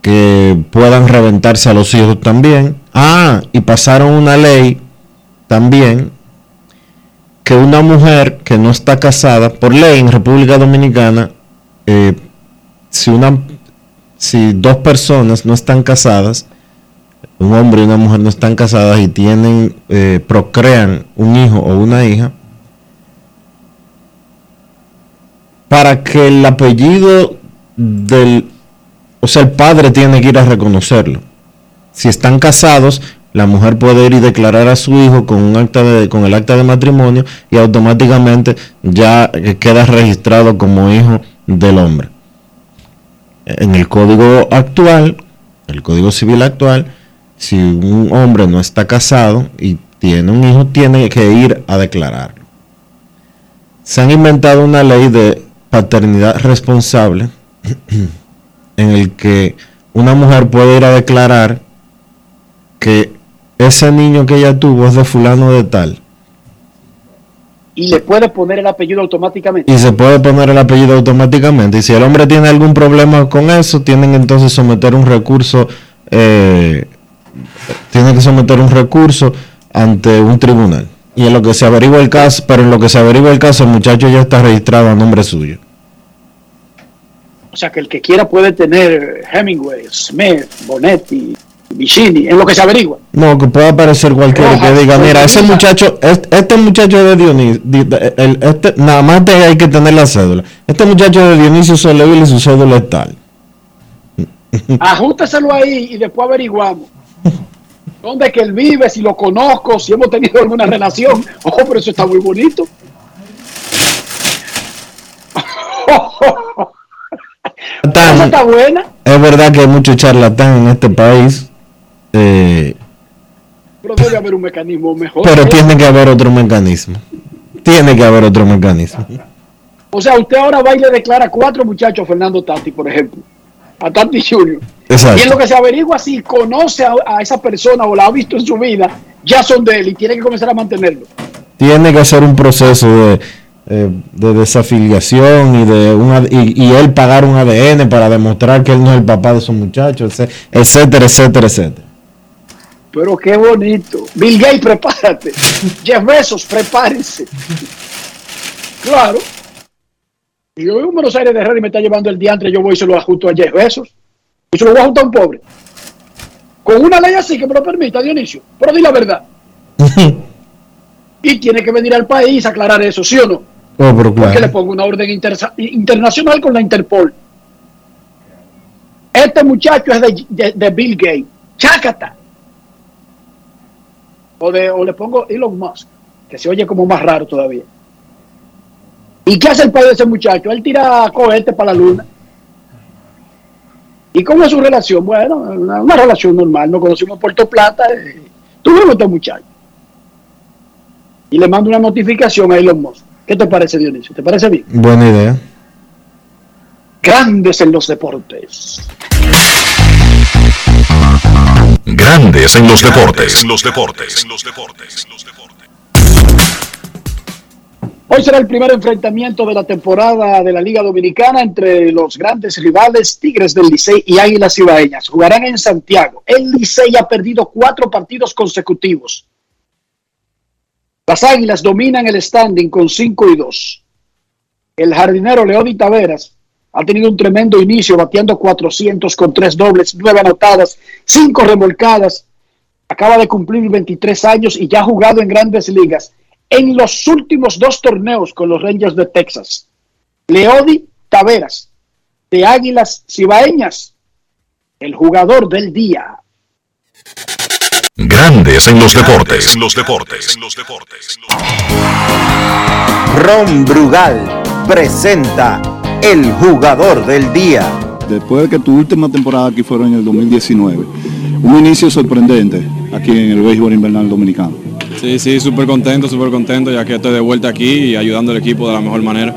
que puedan reventarse a los hijos también. Ah, y pasaron una ley también que una mujer que no está casada, por ley en República Dominicana, eh, si una si dos personas no están casadas, un hombre y una mujer no están casadas y tienen, eh, procrean un hijo o una hija, para que el apellido del, o sea, el padre tiene que ir a reconocerlo. Si están casados, la mujer puede ir y declarar a su hijo con un acta de, con el acta de matrimonio y automáticamente ya queda registrado como hijo del hombre en el código actual, el código civil actual, si un hombre no está casado y tiene un hijo, tiene que ir a declararlo. Se han inventado una ley de paternidad responsable [CLEARS THROAT] en el que una mujer puede ir a declarar que ese niño que ella tuvo es de fulano de tal y le puede poner el apellido automáticamente. Y se puede poner el apellido automáticamente. Y si el hombre tiene algún problema con eso, tienen entonces someter un recurso, eh, tienen que someter un recurso ante un tribunal. Y en lo que se averigua el caso, pero en lo que se averigua el caso, el muchacho ya está registrado a nombre suyo. O sea que el que quiera puede tener Hemingway, Smith, Bonetti, Vicini, en lo que se averigua. No, que pueda aparecer cualquiera que diga, mira, ese muchacho, este, muchacho de Dionisio, este, nada más hay que tener la cédula. Este muchacho de Dionisio Soleil y su cédula es tal. [LAUGHS] Ajústeselo ahí y después averiguamos. ¿Dónde que él vive? Si lo conozco, si hemos tenido alguna relación. [LAUGHS] Ojo, pero eso está muy bonito. [LAUGHS] Esa está buena, Es verdad que hay mucho charlatán en este país, eh, pero debe haber un mecanismo mejor. pero tiene que haber otro mecanismo. Tiene que haber otro mecanismo. O sea, usted ahora va y le declara cuatro muchachos a Fernando Tati, por ejemplo. A Tati Junior. Y en lo que se averigua si conoce a, a esa persona o la ha visto en su vida, ya son de él y tiene que comenzar a mantenerlo. Tiene que hacer un proceso de, eh, de desafiliación y de una, y, y él pagar un ADN para demostrar que él no es el papá de esos muchachos, etc- etcétera, etcétera, etcétera. Pero qué bonito. Bill Gates, prepárate. [LAUGHS] Jeff Bezos, prepárense. Claro. Y yo vivo en Buenos Aires de Herrera y me está llevando el diantre, yo voy y se lo ajusto a Jeff Bezos. Y se lo voy a ajustar a un pobre. Con una ley así que me lo permita, Dionisio. Pero di la verdad. [LAUGHS] Y tiene que venir al país a aclarar eso, ¿sí o no? Oh, pero Porque le claro. pongo una orden internacional con la Interpol. Este muchacho es de, de- de Bill Gates. Chácata. O, de, o le pongo Elon Musk, que se oye como más raro todavía. ¿Y qué hace el padre de ese muchacho? Él tira cohetes para la luna. ¿Y cómo es su relación? Bueno, una, una relación normal. Nos conocimos en Puerto Plata. eh, tuvimos este muchacho. Y le mando una notificación a Elon Musk. ¿Qué te parece, Dionisio? ¿Te parece bien? Buena idea. Grandes en los deportes. Grandes en los deportes. En los deportes. En los deportes. Hoy será el primer enfrentamiento de la temporada de la Liga Dominicana entre los grandes rivales Tigres del Licey y Águilas Ibaeñas. Jugarán en Santiago. El Licey ha perdido cuatro partidos consecutivos. Las Águilas dominan el standing con 5 y 2. El jardinero Leody Taveras ha tenido un tremendo inicio, bateando 400 con tres dobles, nueve anotadas, cinco remolcadas. Acaba de cumplir 23 años y ya ha jugado en grandes ligas en los últimos dos torneos con los Rangers de Texas. Leody Taveras, de Águilas Cibaeñas, el jugador del día. Grandes en los deportes. En los deportes. En los deportes. Ron Brugal presenta el jugador del día. Después de que tu última temporada aquí fueron en el 2019, un inicio sorprendente aquí en el béisbol invernal dominicano. Sí, sí, súper contento, súper contento, ya que estoy de vuelta aquí y ayudando al equipo de la mejor manera.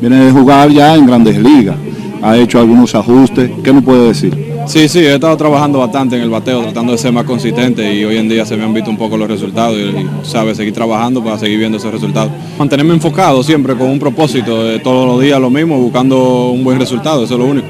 Viene de jugar ya en grandes ligas, ha hecho algunos ajustes, ¿qué me puede decir? Sí, sí, he estado trabajando bastante en el bateo, tratando de ser más consistente y hoy en día se me han visto un poco los resultados y, y sabe, seguir trabajando para seguir viendo esos resultados. Mantenerme enfocado siempre con un propósito, de todos los días lo mismo, buscando un buen resultado, eso es lo único.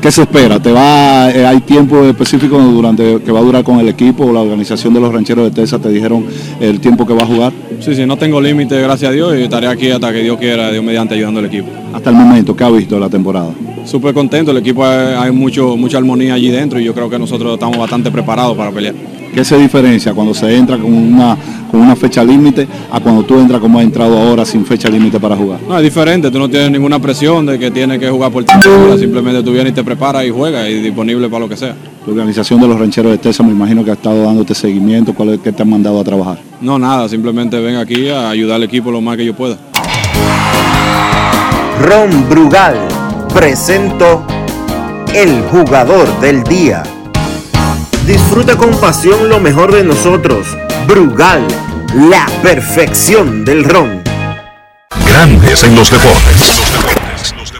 ¿Qué se espera? ¿Te va, eh, ¿Hay tiempo específico durante que va a durar con el equipo o la organización de los rancheros de Texas te dijeron el tiempo que va a jugar? Sí, sí, no tengo límite, gracias a Dios, y estaré aquí hasta que Dios quiera, Dios mediante ayudando al equipo. Hasta el momento, ¿qué ha visto la temporada? Súper contento, el equipo hay, hay mucho, mucha armonía allí dentro y yo creo que nosotros estamos bastante preparados para pelear. ¿Qué se diferencia cuando se entra con una, con una fecha límite a cuando tú entras como has entrado ahora sin fecha límite para jugar? No, es diferente, tú no tienes ninguna presión de que tienes que jugar por temperatura, simplemente tú vienes y te preparas y juegas y disponible para lo que sea. La organización de los rancheros de Texas me imagino que ha estado dándote seguimiento, ¿cuál es que te han mandado a trabajar? No, nada, simplemente ven aquí a ayudar al equipo lo más que yo pueda. Ron Brugal presento el jugador del día. Disfruta con pasión lo mejor de nosotros. Brugal, la perfección del ron. Grandes en los deportes. Los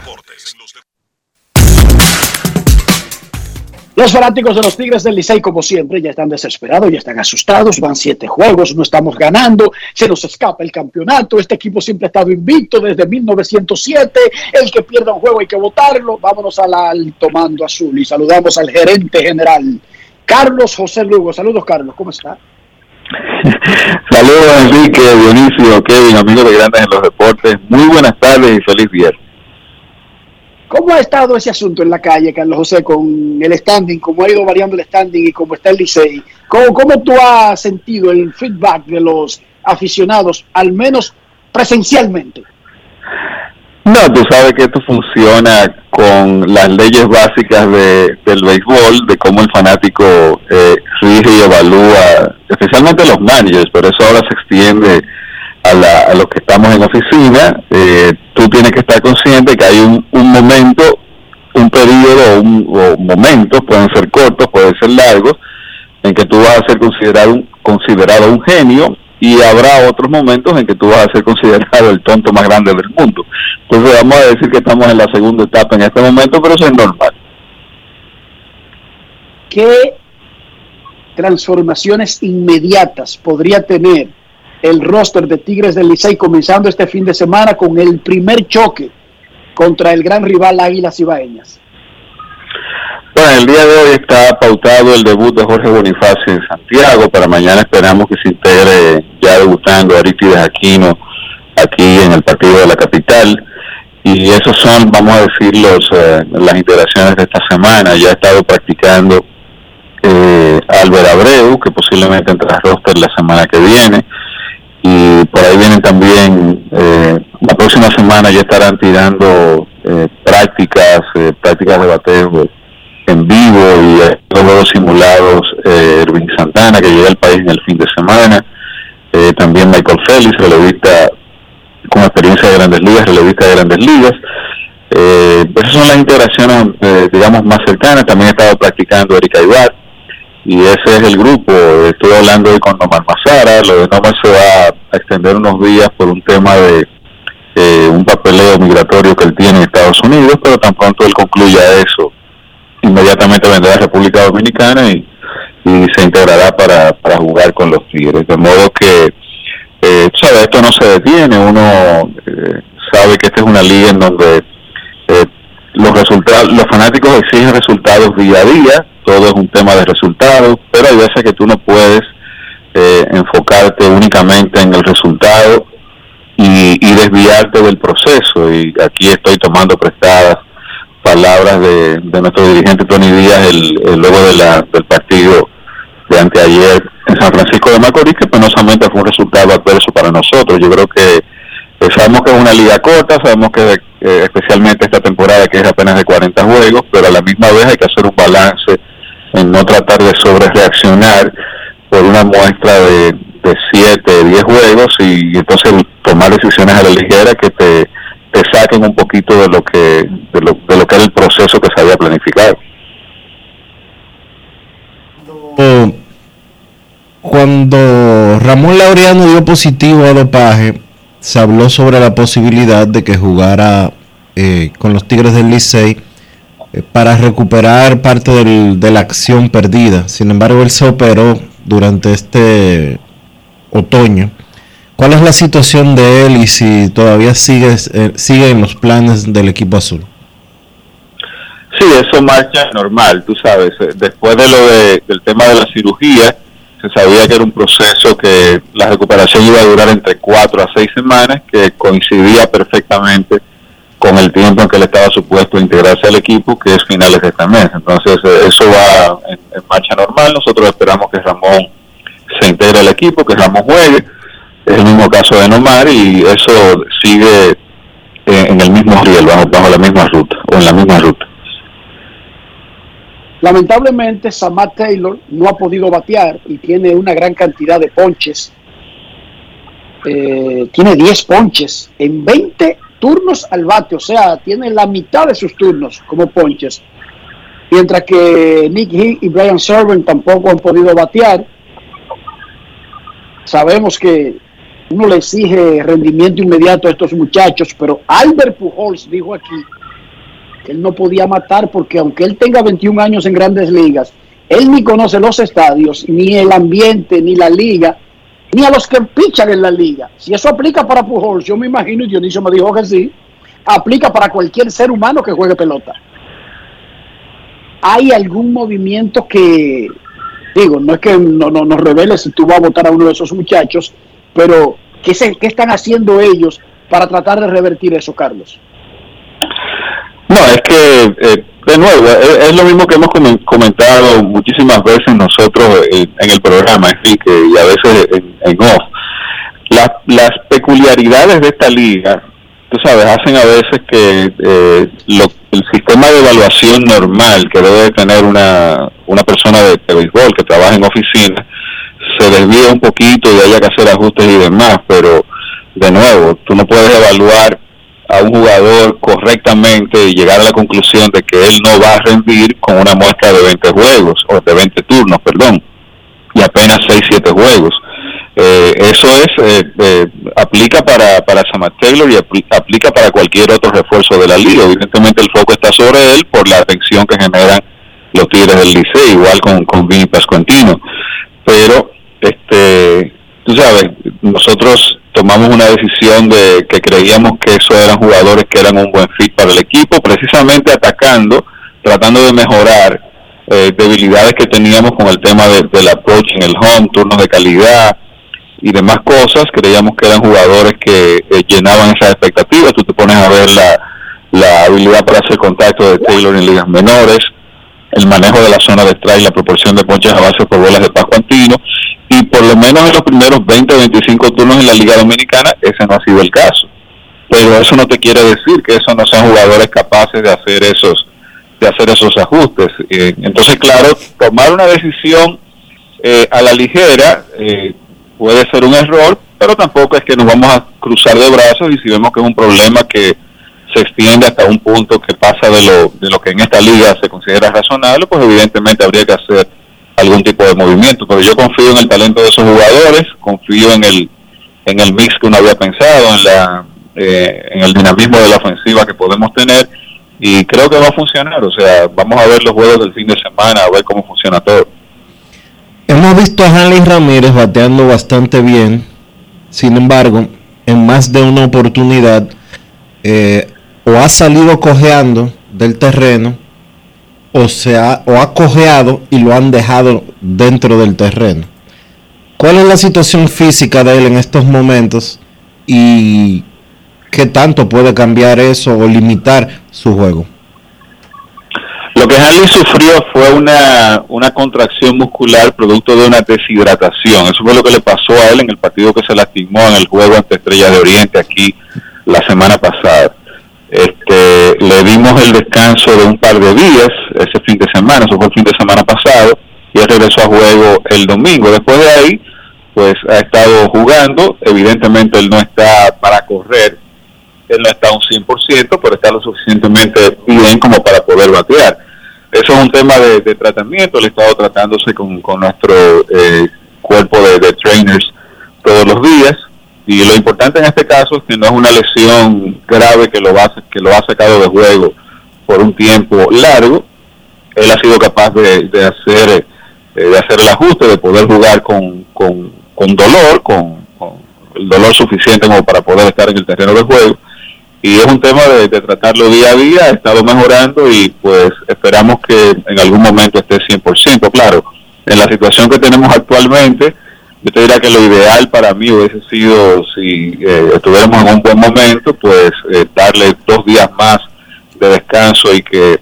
fanáticos de los Tigres del Licey, como siempre, ya están desesperados, ya están asustados, van siete juegos, no estamos ganando, se nos escapa el campeonato, este equipo siempre ha estado invicto desde 1907, el que pierda un juego hay que votarlo, vámonos al alto mando azul y saludamos al gerente general, Carlos José Lugo. Saludos, Carlos, ¿cómo está? [LAUGHS] Saludos Enrique, Dionisio, Kevin, amigos de Grandes en los Deportes. Muy buenas tardes y feliz viernes. ¿Cómo ha estado ese asunto en la calle, Carlos José, con el standing, cómo ha ido variando el standing y cómo está el Licey? ¿Cómo, ¿Cómo tú has sentido el feedback de los aficionados, al menos presencialmente? No, tú sabes que esto funciona con las leyes básicas de, del béisbol, de cómo el fanático eh, rige y evalúa, especialmente los managers, pero eso ahora se extiende a, la- a los que estamos en oficina, eh, tú tienes que estar consciente que hay un, un momento, un periodo un, o momentos, pueden ser cortos, pueden ser largos, en que tú vas a ser considerado un, considerado un genio y habrá otros momentos en que tú vas a ser considerado el tonto más grande del mundo. Entonces vamos a decir que estamos en la segunda etapa en este momento, pero eso es normal. ¿Qué transformaciones inmediatas podría tener el roster de Tigres del Licey comenzando este fin de semana con el primer choque contra el gran rival Águilas Ibaeñas? Bueno, el día de hoy está pautado el debut de Jorge Bonifacio en Santiago. Para mañana esperamos que se integre ya debutando Aristides Aquino aquí en el partido de la capital. Y esos son, vamos a decir, los, eh, las integraciones de esta semana. Ya ha estado practicando eh, Albert Abreu, que posiblemente entre al roster la semana que viene. Y por ahí vienen también, eh, la próxima semana ya estarán tirando eh, prácticas, eh, prácticas de bateo en vivo y juegos simulados eh, Erwin Santana que llega al país en el fin de semana eh, también Michael Félix relevista con experiencia de grandes ligas relevista de grandes ligas. Esas son las integraciones digamos más cercanas. También he estado practicando Erika Ibar y ese es el grupo estoy hablando hoy con Nomar Mazara lo de Nomar se va a extender unos días por un tema de eh, un papeleo migratorio que él tiene en Estados Unidos pero tan pronto él concluya eso inmediatamente vendrá a República Dominicana y, y se integrará para, para jugar con los Tigres. De modo que, eh, sabes, esto no se detiene, uno eh, sabe que esta es una liga en donde eh, los resultados, los fanáticos exigen resultados día a día, todo es un tema de resultados, pero hay veces que tú no puedes eh, enfocarte únicamente en el resultado y, y desviarte del proceso. Y aquí estoy tomando prestadas palabras de, de nuestro dirigente Tony Díaz el, el luego de la, del partido de anteayer en San Francisco de Macorís, que penosamente fue un resultado adverso para nosotros. Yo creo que eh, sabemos que es una liga corta, sabemos que eh, especialmente esta temporada que es apenas de 40 juegos, pero a la misma vez hay que hacer un balance en no tratar de sobre reaccionar por una muestra de, de 7, 10 juegos y entonces tomar decisiones a la ligera que te te saquen un poquito de lo que de lo, de lo que era el proceso que se había planificado. Cuando Ramón Laureano dio positivo a dopaje, se habló sobre la posibilidad de que jugara eh, con los Tigres del Licey eh, para recuperar parte del- de la acción perdida. Sin embargo, él se operó durante este otoño. ¿Cuál es la situación de él y si todavía sigue, eh, sigue en los planes del equipo azul? Sí, eso marcha normal, tú sabes. eh, Después de lo de, del tema de la cirugía, se sabía que era un proceso que la recuperación iba a durar entre cuatro a seis semanas, que coincidía perfectamente con el tiempo en que él estaba supuesto integrarse al equipo, que es finales de este mes. Entonces, eh, eso va en, en marcha normal. Nosotros esperamos que Ramón se integre al equipo, que Ramón juegue. Es el mismo caso de Nomar y eso sigue eh, en el mismo riel, bajo, bajo la misma ruta, o en la misma ruta. Lamentablemente, Samat Taylor no ha podido batear y tiene una gran cantidad de ponches. Eh, tiene 10 ponches en 20 turnos al bate, o sea, tiene la mitad de sus turnos como ponches. Mientras que Nick Heath y Brian Servant tampoco han podido batear. Sabemos que uno le exige rendimiento inmediato a estos muchachos, pero Albert Pujols dijo aquí que él no podía matar porque aunque él tenga 21 años en grandes ligas, él ni conoce los estadios, ni el ambiente, ni la liga, ni a los que pichan en la liga. Si eso aplica para Pujols, yo me imagino, y Dionisio me dijo que sí, aplica para cualquier ser humano que juegue pelota. ¿Hay algún movimiento que, digo, no es que no, no, nos revele si tú vas a votar a uno de esos muchachos, pero ¿qué, se, ¿qué están haciendo ellos para tratar de revertir eso, Carlos? No, es que, eh, de nuevo, es, lo mismo que hemos comen- comentado muchísimas veces nosotros eh, en el programa, Enrique, y a veces en, en off. Las, las peculiaridades de esta liga, tú sabes, hacen a veces que eh, lo- el sistema de evaluación normal que debe de tener una, una persona de, de béisbol que trabaja en oficina se desvía un poquito y haya que hacer ajustes y demás, pero de nuevo, tú no puedes evaluar a un jugador correctamente y llegar a la conclusión de que él no va a rendir con una muestra de 20 juegos, o de 20 turnos, perdón, y apenas 6, 7 juegos. Eh, eso es, eh, eh, aplica para, para Samat Taylor y apl- aplica para cualquier otro refuerzo de la liga. Evidentemente el foco está sobre él por la atención que generan los Tigres del Liceo, igual con, con Vinny Pascuantino. Pero, este, tú sabes, nosotros tomamos una decisión de que creíamos que esos eran jugadores que eran un buen fit para el equipo, precisamente atacando, tratando de mejorar eh, debilidades que teníamos con el tema de- del approach en el home, turnos de calidad y demás cosas. Creíamos que eran jugadores que eh, llenaban esas expectativas. Tú te pones a ver la, habilidad para hacer contacto de Taylor en ligas menores, el manejo de la zona de strike, la proporción de ponches a base por bolas de Pascuantino y por lo menos en los primeros 20 o 25 turnos en la Liga Dominicana ese no ha sido el caso. Pero eso no te quiere decir que esos no sean jugadores capaces de hacer esos de hacer esos ajustes. Eh, entonces, claro, tomar una decisión eh, a la ligera eh, puede ser un error, pero tampoco es que nos vamos a cruzar de brazos y si vemos que es un problema que se extiende hasta un punto que pasa de lo, de lo que en esta liga se considera razonable, pues evidentemente habría que hacer algún tipo de movimiento. Pero yo confío en el talento de esos jugadores, confío en el en el mix que uno había pensado, en la eh, en el dinamismo de la ofensiva que podemos tener y creo que va a funcionar. O sea, vamos a ver los juegos del fin de semana, a ver cómo funciona todo. Hemos visto a Hanley Ramírez bateando bastante bien. Sin embargo, en más de una oportunidad, eh, o ha salido cojeando del terreno, o, se ha, o ha cojeado y lo han dejado dentro del terreno. ¿Cuál es la situación física de él en estos momentos? ¿Y qué tanto puede cambiar eso o limitar su juego? Lo que Hanley sufrió fue una, una contracción muscular producto de una deshidratación. Eso fue lo que le pasó a él en el partido que se lastimó en el juego ante Estrella de Oriente aquí la semana pasada. Este, le dimos el descanso de un par de días ese fin de semana, eso fue el fin de semana pasado, y regresó a juego el domingo. Después de ahí, pues ha estado jugando. Evidentemente él no está para correr, él no está a un 100%, pero está lo suficientemente bien como para poder batear. Eso es un tema de, tratamiento, él ha estado tratándose con, nuestro eh, cuerpo de trainers todos los días. Y lo importante en este caso es que no es una lesión grave que lo, va, que lo ha sacado de juego por un tiempo largo. Él ha sido capaz de, de hacer eh, de hacer el ajuste, de poder jugar con, con, con dolor, con, con el dolor suficiente como para poder estar en el terreno de juego. Y es un tema de, de tratarlo día a día, ha estado mejorando y pues esperamos que en algún momento esté 100%. Claro, en la situación que tenemos actualmente, yo te diría que lo ideal para mí hubiese sido, si eh, estuviéramos en un buen momento, pues eh, darle dos días más de descanso y que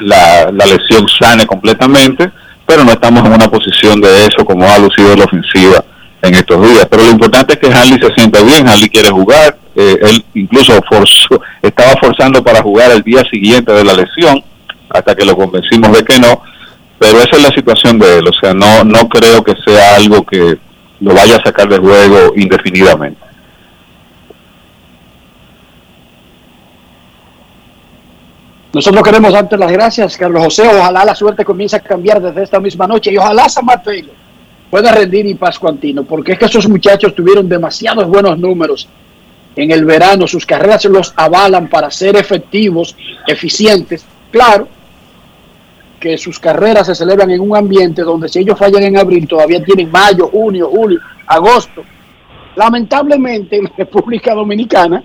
la, la lesión sane completamente, pero no estamos en una posición de eso como ha lucido la ofensiva en estos días. Pero lo importante es que Hanley se sienta bien, Hanley quiere jugar, eh, él incluso forzó, estaba forzando para jugar el día siguiente de la lesión, hasta que lo convencimos de que no, pero esa es la situación de él, o sea, no, no creo que sea algo que lo vaya a sacar de juego indefinidamente. Nosotros queremos darte las gracias, Carlos José. Ojalá la suerte comience a cambiar desde esta misma noche y ojalá San Taylor pueda rendir y Pascuantino, porque es que esos muchachos tuvieron demasiados buenos números en el verano. Sus carreras los avalan para ser efectivos, eficientes. Claro que sus carreras se celebran en un ambiente donde si ellos fallan en abril todavía tienen mayo, junio, julio, agosto. Lamentablemente en la República Dominicana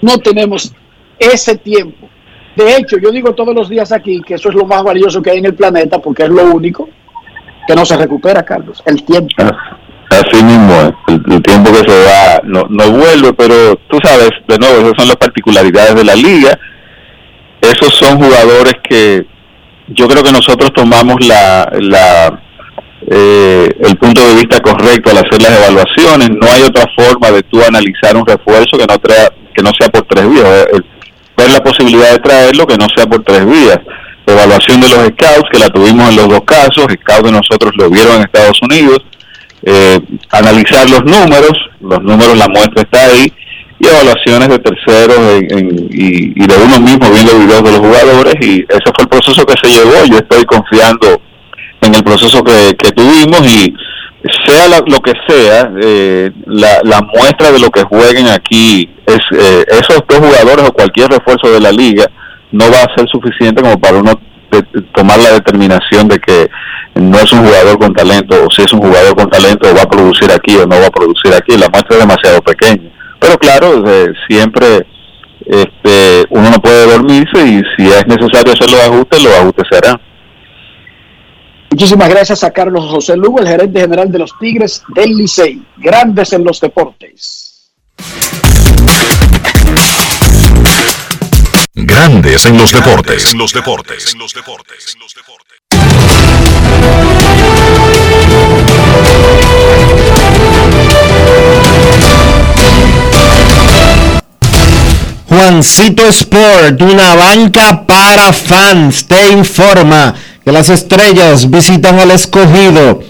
no tenemos ese tiempo. De hecho, yo digo todos los días aquí que eso es lo más valioso que hay en el planeta porque es lo único que no se recupera, Carlos, el tiempo. Así mismo, el, tiempo que se va no, no vuelve, pero tú sabes, de nuevo, esas son las particularidades de la liga. Esos son jugadores que yo creo que nosotros tomamos la, eh, el punto de vista correcto al hacer las evaluaciones. No hay otra forma de tú analizar un refuerzo que no, trea, que no sea por tres vías. Eh, Ver la posibilidad de traerlo que no sea por tres vías. Evaluación de los scouts, que la tuvimos en los dos casos. Scouts de nosotros lo vieron en Estados Unidos. Eh, analizar los números, los números, la muestra está ahí, y evaluaciones de terceros y, de uno mismo viendo videos de los jugadores, y ese fue el proceso que se llevó. Yo estoy confiando en el proceso que, que tuvimos y sea lo que sea, eh, la, la, muestra de lo que jueguen aquí, es eh, esos dos jugadores o cualquier refuerzo de la liga no va a ser suficiente como para uno tomar la determinación de que no es un jugador con talento o si es un jugador con talento va a producir aquí o no va a producir aquí. La muestra es demasiado pequeña. Pero claro, eh, siempre este, uno no puede dormirse y si es necesario hacer los ajustes, los ajustes serán. Muchísimas gracias a Carlos José Lugo, el gerente general de los Tigres del Licey. Grandes en los deportes. Grandes en los deportes. En los deportes. En los deportes. Juancito Sport, una banca para fans, te informa que las estrellas visitan al escogido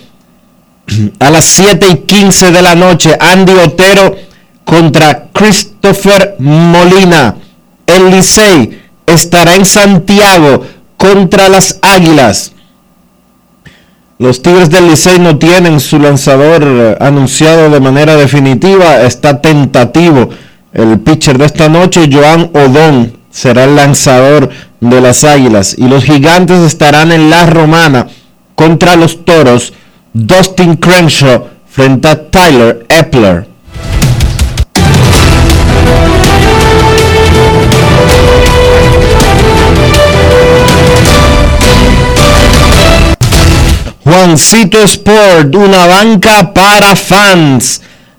a las 7 y 15 de la noche. Andy Otero contra Christopher Molina. El Licey estará en Santiago contra las Águilas. Los Tigres del Licey no tienen su lanzador anunciado de manera definitiva, está tentativo. El pitcher de esta noche, Joan Odón, será el lanzador de las Águilas. Y los Gigantes estarán en la Romana contra los Toros. Dustin Crenshaw frente a Tyler Epler. Juancito Sport, una banca para fans.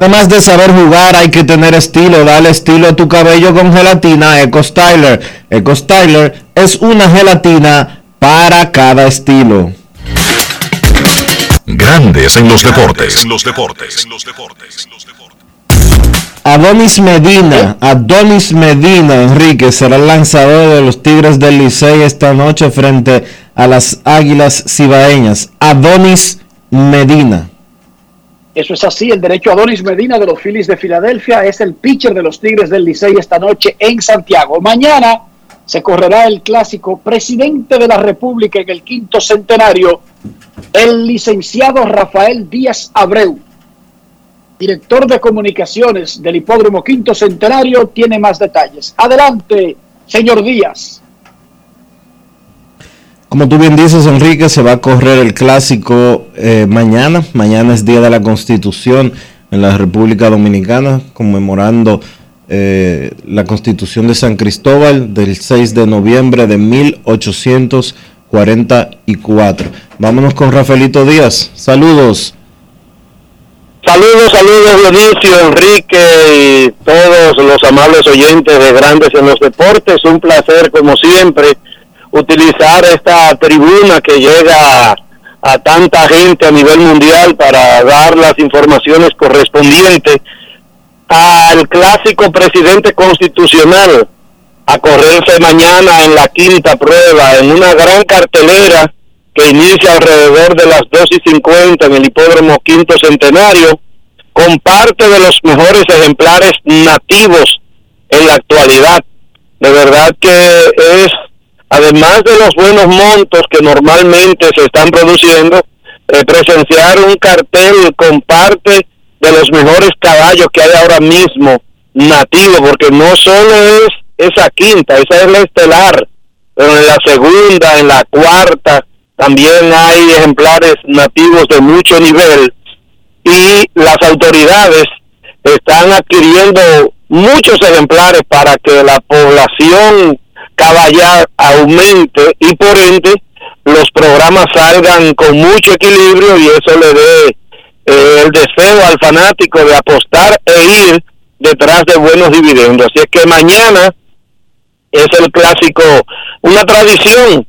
Además de saber jugar, hay que tener estilo. Dale estilo a tu cabello con gelatina Eco Styler. Eco Styler es una gelatina para cada estilo. Grandes en los deportes. En los deportes. Adonis Medina, Adonis Medina, Enrique, será el lanzador de los Tigres del Licey esta noche frente a las Águilas Cibaeñas. Adonis Medina. Eso es así. El derecho a Adonis Medina de los Phillies de Filadelfia es el pitcher de los Tigres del Licey esta noche en Santiago. Mañana se correrá el clásico presidente de la República en el quinto centenario, el licenciado Rafael Díaz Abreu. Director de comunicaciones del Hipódromo Quinto Centenario tiene más detalles. Adelante, señor Díaz. Como tú bien dices, Enrique, se va a correr el clásico eh, mañana. Mañana es Día de la Constitución en la República Dominicana, conmemorando eh, la Constitución de San Cristóbal del 6 de noviembre de 1844. Vámonos con Rafaelito Díaz. Saludos. Saludos, saludos Dionisio, Enrique y todos los amables oyentes de Grandes en los Deportes. Un placer como siempre utilizar esta tribuna que llega a, tanta gente a nivel mundial para dar las informaciones correspondientes al clásico presidente constitucional a correrse mañana en la quinta prueba en una gran cartelera que inicia alrededor de las 2 y 50 en el hipódromo quinto centenario con parte de los mejores ejemplares nativos en la actualidad. De verdad que es además de los buenos montos que normalmente se están produciendo, eh, presenciar un cartel con parte de los mejores caballos que hay ahora mismo nativos, porque no solo es esa quinta, esa es la estelar, pero en la segunda, en la cuarta, también hay ejemplares nativos de mucho nivel. Y las autoridades están adquiriendo muchos ejemplares para que la población caballar aumente y por ende los programas salgan con mucho equilibrio y eso le dé eh, el deseo al fanático de apostar e ir detrás de buenos dividendos. Así es que mañana es el clásico, una tradición,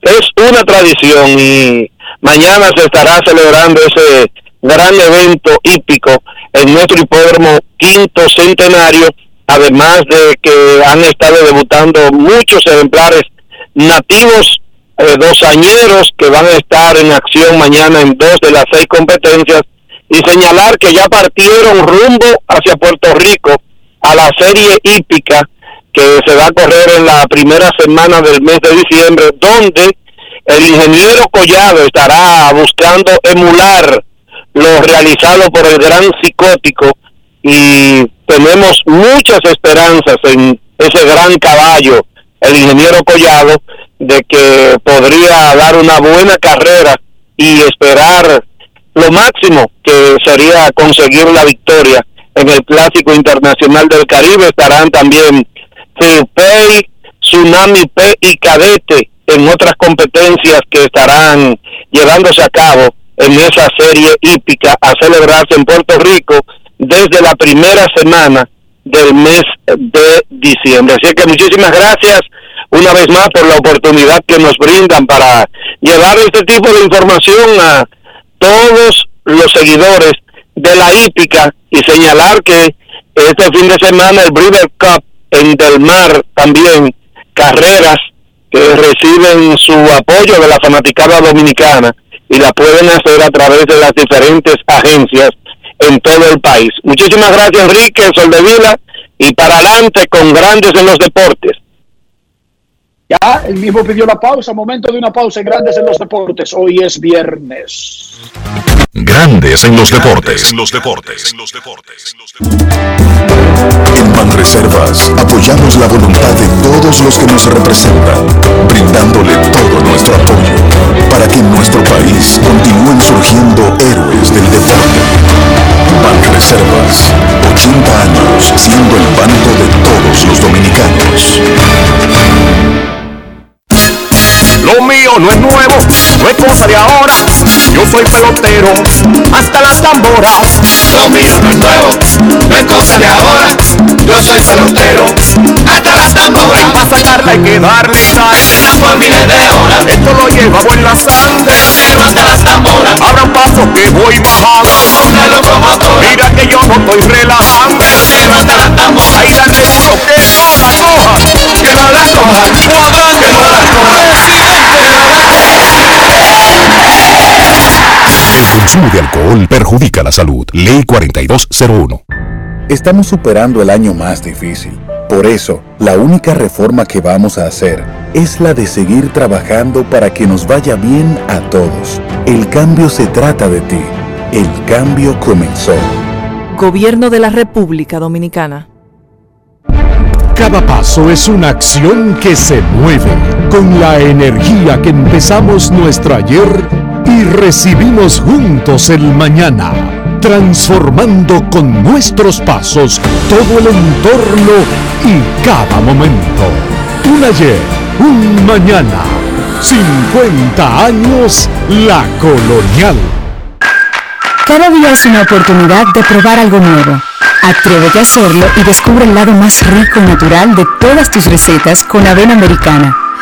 es una tradición y mañana se estará celebrando ese gran evento hípico en nuestro hipódromo quinto centenario, además de que han estado debutando muchos ejemplares nativos eh, dos añeros que van a estar en acción mañana en dos de las seis competencias y señalar que ya partieron rumbo hacia Puerto Rico a la serie hípica que se va a correr en la primera semana del mes de diciembre, donde el ingeniero Collado estará buscando emular lo realizado por el gran psicótico y tenemos muchas esperanzas en ese gran caballo, el ingeniero Collado, de que podría dar una buena carrera y esperar lo máximo que sería conseguir la victoria en el Clásico Internacional del Caribe. Estarán también Pay, Tsunami P y Cadete en otras competencias que estarán llevándose a cabo en esa serie hípica a celebrarse en Puerto Rico desde la primera semana del mes de diciembre. Así que muchísimas gracias una vez más por la oportunidad que nos brindan para llevar este tipo de información a todos los seguidores de la hípica y señalar que este fin de semana el River Cup en Del Mar también carreras que reciben su apoyo de la fanaticada dominicana y la pueden hacer a través de las diferentes agencias en todo el país. Muchísimas gracias Enrique Soldevila y para adelante con grandes en los deportes. Ya, el mismo pidió la pausa, momento de una pausa en Grandes en los Deportes. Hoy es viernes. Grandes en los deportes. En los deportes. En los deportes. En Banreservas apoyamos la voluntad de todos los que nos representan, brindándole todo nuestro apoyo para que en nuestro país continúen surgiendo héroes del deporte. Banreservas, 80 años siendo el banco de todos los dominicanos. Lo mío no es nuevo, no es cosa de ahora. Yo soy pelotero, hasta las tamboras. Lo mío no es nuevo, no es cosa de ahora. Yo soy pelotero, hasta las tamboras. Para sacarla hay que darle sal. La familia de horas. Esto lo llevamos en la sangre. Pero hasta las tamboras. Abra un paso que voy bajando. Una locomotora. Mira que yo no estoy relajando. Pero hasta las tamboras. Ahí dale duro que no la coja. Que no la coja. Cuadra que no la coja. Consumo de alcohol perjudica la salud. Ley 4201. Estamos superando el año más difícil. Por eso, la única reforma que vamos a hacer es la de seguir trabajando para que nos vaya bien a todos. El cambio se trata de ti. El cambio comenzó. Gobierno de la República Dominicana. Cada paso es una acción que se mueve con la energía que empezamos nuestro ayer y recibimos juntos el mañana, transformando con nuestros pasos todo el entorno y cada momento. Un ayer, un mañana, 50 años la colonial. Cada día es una oportunidad de probar algo nuevo. Atrévete a hacerlo y descubre el lado más rico y natural de todas tus recetas con avena americana.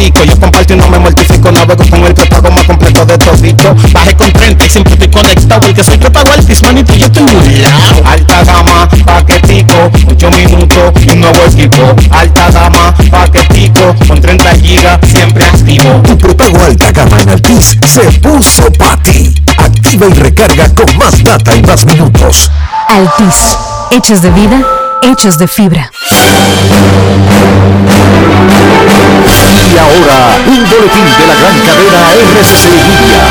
Yo comparto y no me mortifico. Navego con el prepago más completo de todito. Bajé con 30 y siempre estoy conectado. Porque soy prepago altis, manito, yo tengo un lado. Alta gama, paquetico, 8 minutos y un nuevo equipo. Alta gama, paquetico, con 30 gigas, siempre activo. Tu prepago alta gama en Altis se puso para ti. Activa y recarga con más data y más minutos. Altis, hechos de vida, hechos de fibra. Y ahora, un boletín de la gran cadena RCC Media.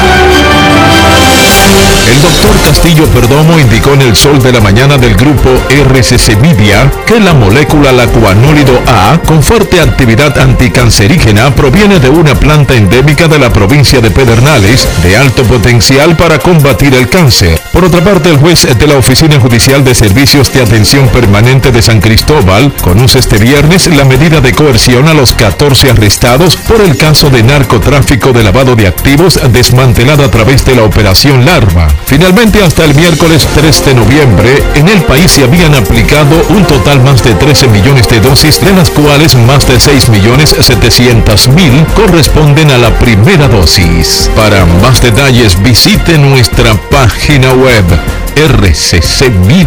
El doctor Castillo Perdomo indicó en el sol de la mañana del grupo RCC Media que la molécula lacuanólido A, con fuerte actividad anticancerígena, proviene de una planta endémica de la provincia de Pedernales, de alto potencial para combatir el cáncer. Por otra parte, el juez de la Oficina Judicial de Servicios de Atención Permanente de San Cristóbal conoce este viernes la medida de coerción a los 14 arrestados por el caso de narcotráfico de lavado de activos desmantelada a través de la operación Larva. Finalmente, hasta el miércoles 3 de noviembre, en el país se habían aplicado un total más de 13 millones de dosis, de las cuales más de 6 millones 700 mil corresponden a la primera dosis. Para más detalles, visite nuestra página web rccmedia.com.do.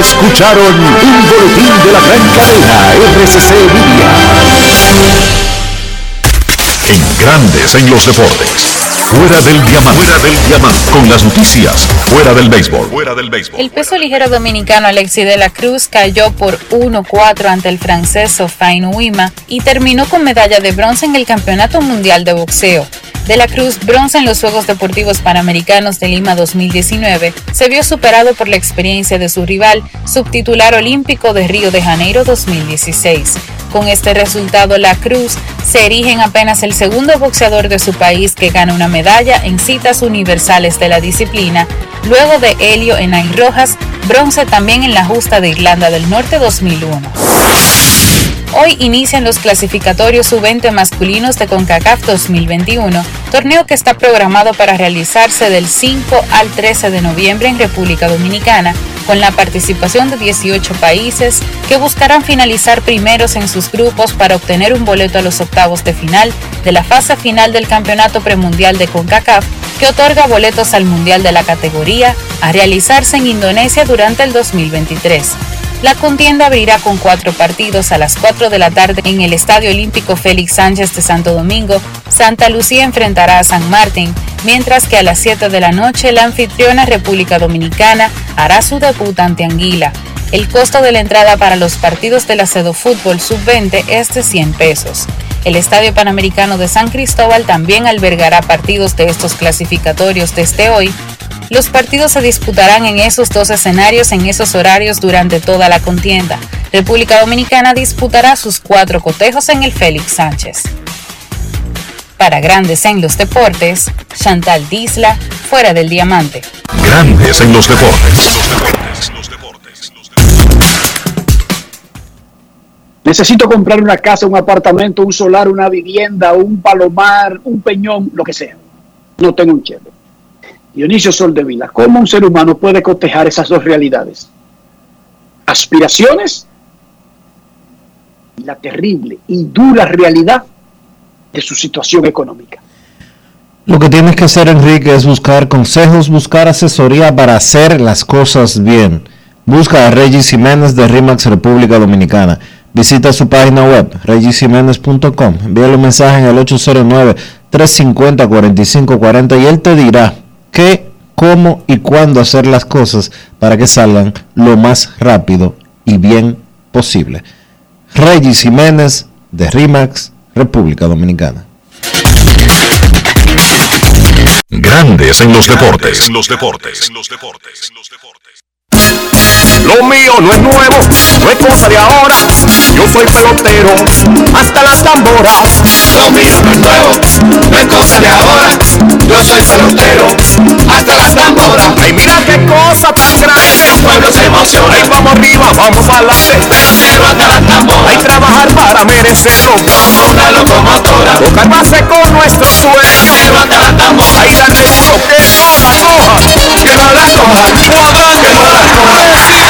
Escucharon un boletín de la gran cadena RCC. En Grandes en los deportes. Fuera del diamante. Fuera del diamante. Con las noticias. Fuera del béisbol. Fuera del béisbol. El peso ligero dominicano Alexi de la Cruz cayó por 1-4 ante el francés Sofain Uima y terminó con medalla de bronce en el Campeonato Mundial de Boxeo. De la Cruz, bronce en los Juegos Deportivos Panamericanos de Lima 2019, se vio superado por la experiencia de su rival, subtitular olímpico de Río de Janeiro 2016. Con este resultado, la Cruz se erige en apenas el segundo boxeador de su país que gana una medalla en citas universales de la disciplina, luego de Helio Enay Rojas, bronce también en la justa de Irlanda del Norte 2001. Hoy inician los clasificatorios sub-20 masculinos de CONCACAF 2021, torneo que está programado para realizarse del 5 al 13 de noviembre en República Dominicana, con la participación de 18 países que buscarán finalizar primeros en sus grupos para obtener un boleto a los octavos de final de la fase final del Campeonato Premundial de CONCACAF, que otorga boletos al Mundial de la categoría a realizarse en Indonesia durante el 2023. La contienda abrirá con cuatro partidos a las 4 de la tarde en el Estadio Olímpico Félix Sánchez de Santo Domingo. Santa Lucía enfrentará a San Martín, mientras que a las 7 de la noche la anfitriona República Dominicana hará su debut ante Anguila. El costo de la entrada para los partidos de la Fútbol Sub-20 es de 100 pesos. El Estadio Panamericano de San Cristóbal también albergará partidos de estos clasificatorios desde hoy los partidos se disputarán en esos dos escenarios en esos horarios durante toda la contienda. República Dominicana disputará sus cuatro cotejos en el Félix Sánchez. Para Grandes en los Deportes, Chantal Disla, fuera del diamante. Grandes en los deportes. Necesito comprar una casa, un apartamento, un solar, una vivienda, un palomar, un peñón, lo que sea. No tengo un cheque. Dionisio Soldevila, ¿cómo un ser humano puede cotejar esas dos realidades? Aspiraciones y la terrible y dura realidad de su situación económica. Lo que tienes que hacer, Enrique, es buscar consejos, buscar asesoría para hacer las cosas bien. Busca a Regis Jiménez de RIMAX República Dominicana. Visita su página web, regisiménez.com. Envíale un mensaje en el 809-350-4540 y él te dirá qué, cómo y cuándo hacer las cosas para que salgan lo más rápido y bien posible. Regis Jiménez de RIMAX, República Dominicana. Grandes en los deportes. En los deportes. En los deportes. Lo mío no es nuevo, no es cosa de ahora. Yo soy pelotero, hasta las tamboras. Lo mío no es nuevo, no es cosa de ahora. Yo soy pelotero, hasta las tamboras. Ay, mira qué cosa tan grande. El pueblo se emociona. Ay, vamos arriba, vamos adelante. Pelotero hasta las tamboras. Hay trabajar para merecerlo. Como una locomotora. Tocar base con nuestro sueño. Pelotero hasta las tamboras. Ay, darle duro que no la coja. Que no la coja. Que no la coja.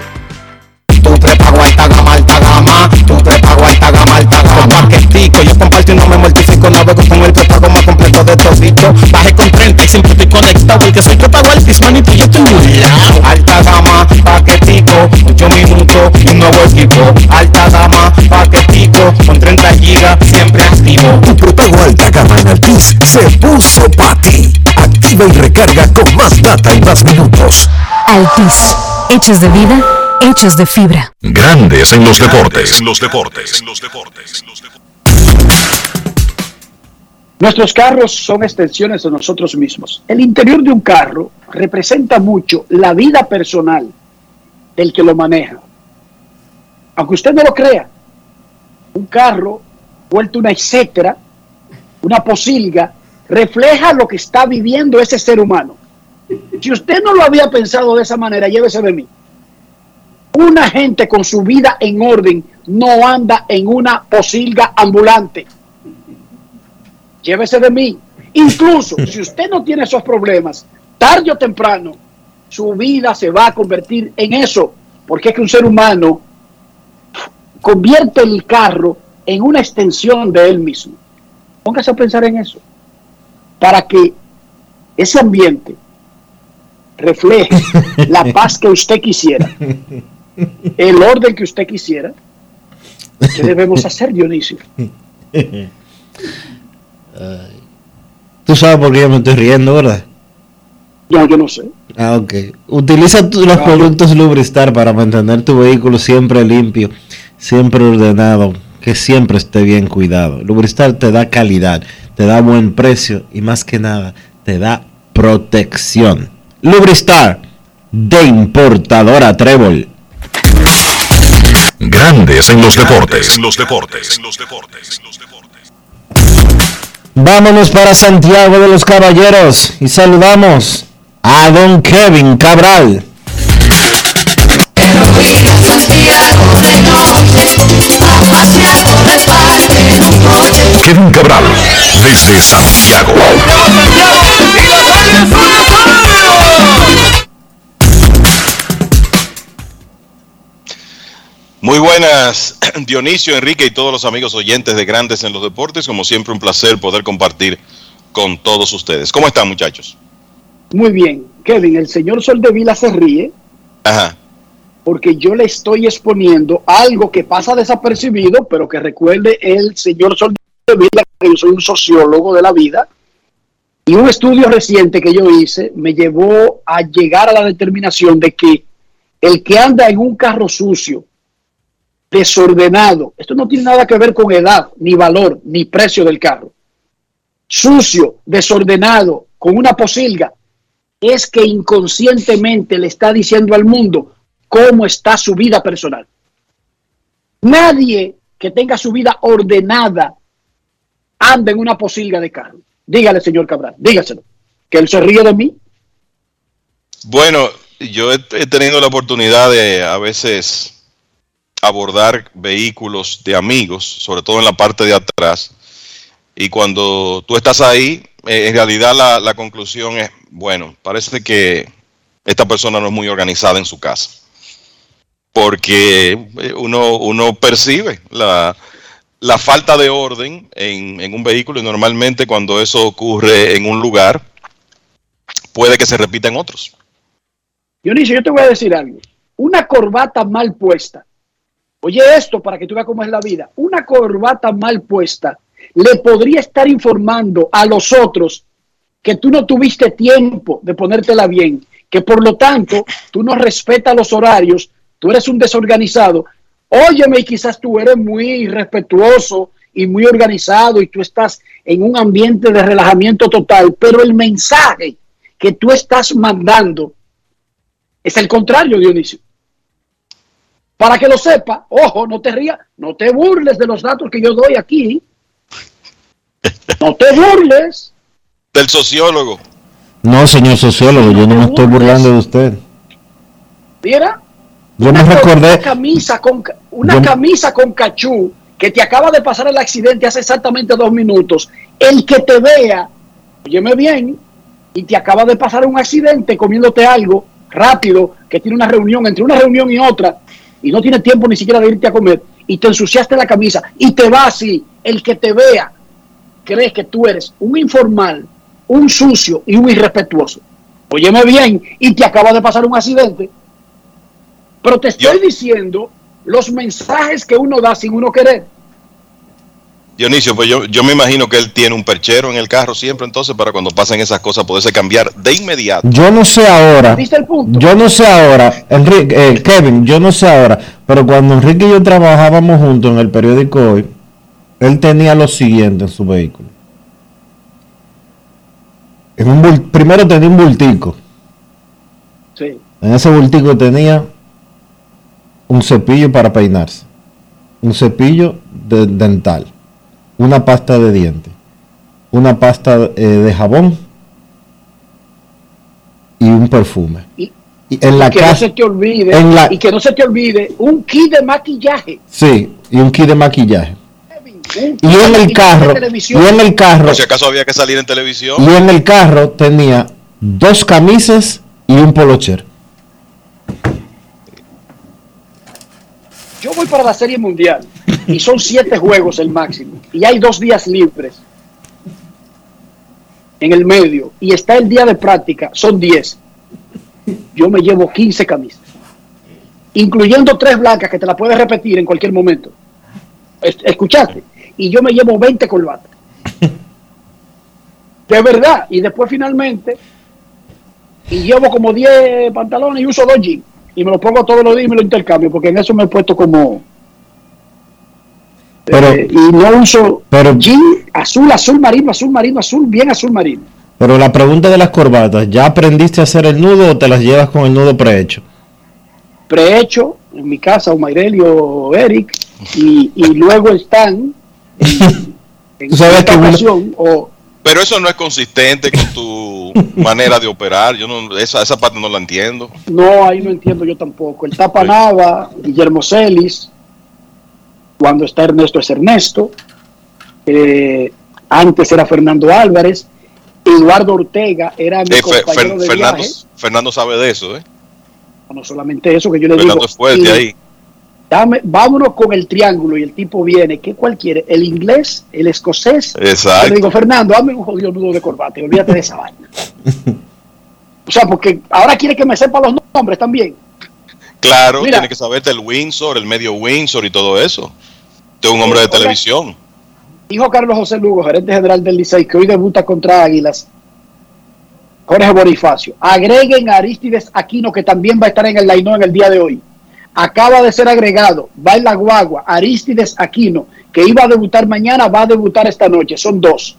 Tu prepago alta gama, alta gama. Tu prepago alta gama, alta gama. Paquetico, yo comparto y no me mortifico. Navego con el prepago más completo de todito. Bajé con 30 y siempre estoy conectado. Porque soy prepago altis, manito, yo estoy muy lado. Alta gama, paquetico. 8 minutos y un nuevo equipo. Alta gama, paquetico. Con 30 gigas, siempre activo. Tu prepago alta gama en Altis se puso para ti. Activa y recarga con más data y más minutos. Altis, hechos de vida, hechos de fibra. Grandes en los deportes. En los deportes. Nuestros carros son extensiones de nosotros mismos. El interior de un carro representa mucho la vida personal del que lo maneja. Aunque usted no lo crea, un carro vuelto una etcétera, una posilga, refleja lo que está viviendo ese ser humano. Si usted no lo había pensado de esa manera, llévese de mí. Una gente con su vida en orden no anda en una posilga ambulante. Llévese de mí. Incluso si usted no tiene esos problemas, tarde o temprano, su vida se va a convertir en eso. Porque es que un ser humano convierte el carro en una extensión de él mismo. Póngase a pensar en eso. Para que ese ambiente refleje la paz que usted quisiera, el orden que usted quisiera, ¿qué debemos hacer, Dionisio? Tú sabes por qué yo me estoy riendo, ¿verdad? No, yo no sé. Ah, ok. Utiliza tu- los Ah, productos Lubristar para mantener tu vehículo siempre limpio, siempre ordenado, que siempre esté bien cuidado. Lubristar te da calidad, te da buen precio y más que nada, te da protección. Lubristar de importadora Trébol. Grandes en los deportes. En los deportes. Vámonos para Santiago de los Caballeros y saludamos a don Kevin Cabral. Kevin Cabral, desde Santiago. Muy buenas, [CLEARS THROAT] Dionisio, Enrique y todos los amigos oyentes de Grandes en los Deportes. Como siempre, un placer poder compartir con todos ustedes. ¿Cómo están, muchachos? Muy bien, Kevin, el señor Soldevila se ríe Ajá. porque yo le estoy exponiendo algo que pasa desapercibido, pero que recuerde el señor Soldevila yo soy un sociólogo de la vida, y un estudio reciente que yo hice me llevó a llegar a la determinación de que el que anda en un carro sucio, desordenado, esto no tiene nada que ver con edad, ni valor, ni precio del carro, sucio, desordenado, con una posilga, es que inconscientemente le está diciendo al mundo cómo está su vida personal. Nadie que tenga su vida ordenada anda en una posilga de carro. Dígale, señor Cabral, dígaselo, que él se ríe de mí. Bueno, yo he, tenido la oportunidad de a veces abordar vehículos de amigos, sobre todo en la parte de atrás, y cuando tú estás ahí, eh, en realidad la, conclusión es, bueno, parece que esta persona no es muy organizada en su casa, porque eh, uno, uno percibe la, la falta de orden en, en un vehículo y normalmente cuando eso ocurre en un lugar, puede que se repita en otros. Dionisio, yo te voy a decir algo. Una corbata mal puesta. Oye esto para que tú veas cómo es la vida. Una corbata mal puesta le podría estar informando a los otros que tú no tuviste tiempo de ponértela bien, que por lo tanto tú no respetas los horarios, tú eres un desorganizado. Óyeme, y quizás tú eres muy respetuoso y muy organizado y tú estás en un ambiente de relajamiento total, pero el mensaje que tú estás mandando es el contrario, Dionisio. Para que lo sepa, ojo, no te rías, no te burles de los datos que yo doy aquí. No te burles. Del sociólogo. No, señor sociólogo, yo no me estoy burlando de usted. Mira, Yo me una recordé, camisa con una Yo- camisa con cachú que te acaba de pasar el accidente hace exactamente dos minutos. El que te vea, óyeme bien, y te acaba de pasar un accidente comiéndote algo rápido, que tiene una reunión, entre una reunión y otra, y no tiene tiempo ni siquiera de irte a comer, y te ensuciaste la camisa, y te va así, el que te vea, crees que tú eres un informal, un sucio y un irrespetuoso. Óyeme bien, y te acaba de pasar un accidente. Pero te estoy diciendo los mensajes que uno da sin uno querer. Dionisio, pues yo, yo me imagino que él tiene un perchero en el carro siempre, entonces para cuando pasen esas cosas poderse cambiar de inmediato. yo no sé ahora, ¿Viste el punto? yo no sé ahora, Enrique, eh, Kevin, yo no sé ahora, pero cuando Enrique y yo trabajábamos juntos en el periódico hoy, él tenía lo siguiente en su vehículo. En un primero tenía un bultico. Sí. En ese bultico tenía un cepillo para peinarse, un cepillo de- dental, una pasta de dientes, una pasta eh, de jabón y un perfume. Y, Y en la que no casa, se te olvide, en la- y que no se te olvide, un kit de maquillaje. sí, y un kit de maquillaje. Y en el carro, y en el carro, Por si acaso había que salir en televisión. y en el carro tenía dos camisas y un polocher. Yo voy para la Serie Mundial y son siete juegos el máximo. Y hay dos días libres en el medio. Y está el día de práctica, son 10. Yo me llevo 15 camisas. Incluyendo tres blancas que te las puedes repetir en cualquier momento. Es- ¿Escuchaste? Y yo me llevo 20 corbatas. De verdad. Y después finalmente, y llevo como 10 pantalones y uso dos jeans. Y me los pongo todos los días y me lo intercambio, porque en eso me he puesto como... Pero- eh, y no uso pero- jean azul, azul marino, azul marino, azul, bien azul marino. Pero la pregunta de las corbatas, ¿ya aprendiste a hacer el nudo o te las llevas con el nudo prehecho? prehecho en mi casa, o Mayreli o Eric, y, y luego están en, [LAUGHS] en sabes que o Pero eso no es consistente con tu [LAUGHS] manera de operar. Yo no, esa, esa parte no la entiendo. no, ahí no entiendo yo tampoco. El Tapa Nava, Guillermo Celis, cuando está Ernesto es Ernesto, eh, antes era Fernando Álvarez, Eduardo Ortega era mi Eh, compañero Fer- de Fernando, viaje, Fernando sabe de eso, ¿eh? no solamente eso que yo le Fernando digo. es fuerte y- ahí. Dame, vámonos con el triángulo y el tipo viene. ¿Qué cuál quiere? ¿El inglés? ¿El escocés? Exacto. Yo le digo, Fernando, dame un jodido nudo de corbata y olvídate de esa vaina. [LAUGHS] O sea, porque ahora quiere que me sepa los nombres también. Claro, Mira. tiene que saberte el Windsor, el medio Windsor y todo eso. Es un hombre de televisión. Dijo Carlos José Lugo, gerente general del Licey, que hoy debuta contra Águilas. Jorge Bonifacio. Agreguen a Aristides Aquino, que también va a estar en el Lainó en el día de hoy. Acaba de ser agregado, va en la guagua, Aristides Aquino, que iba a debutar mañana, va a debutar esta noche. Son dos.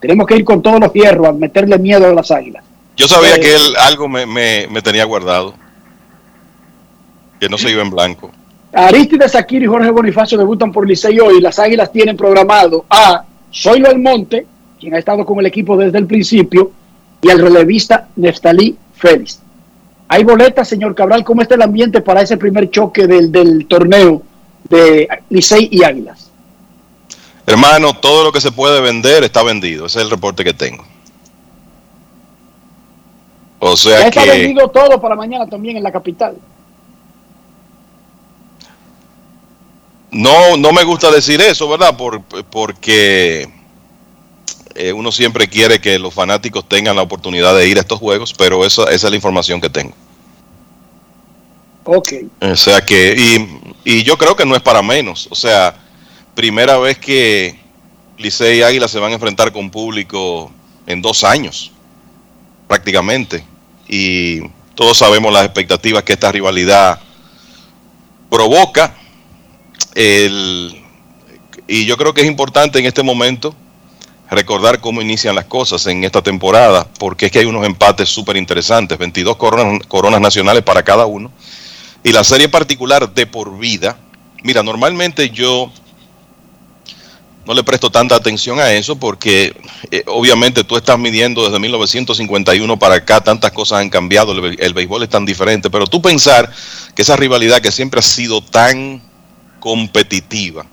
Tenemos que ir con todos los hierros a meterle miedo a las águilas. Yo sabía Eh, que él algo me, me- me tenía guardado. Que no se iba en blanco. Aristides Aquino y Jorge Bonifacio debutan por Licey hoy. Las águilas tienen programado a Zoilo Almonte, quien ha estado con el equipo desde el principio, y al relevista Neftalí Félix. Hay boletas, señor Cabral. ¿Cómo está el ambiente para ese primer choque del, del torneo de Licey y Águilas? Hermano, todo lo que se puede vender está vendido. Ese es el reporte que tengo. O Ya sea está que vendido todo para mañana también en la capital. No, no me gusta decir eso, ¿verdad? Por, porque eh, uno siempre quiere que los fanáticos tengan la oportunidad de ir a estos juegos, pero eso, esa es la información que tengo. Ok. O sea que, y, y yo creo que no es para menos. O sea, primera vez que Licey y Águila se van a enfrentar con público en dos años, prácticamente. Y todos sabemos las expectativas que esta rivalidad provoca. El, y yo creo que es importante en este momento recordar cómo inician las cosas en esta temporada, porque es que hay unos empates súper interesantes, 22 coronas, coronas nacionales para cada uno. Y la serie particular de por vida, mira, normalmente yo no le presto tanta atención a eso porque eh, obviamente tú estás midiendo desde 1951 para acá, tantas cosas han cambiado, el, el béisbol es tan diferente, pero tú pensar que esa rivalidad que siempre ha sido tan competitiva,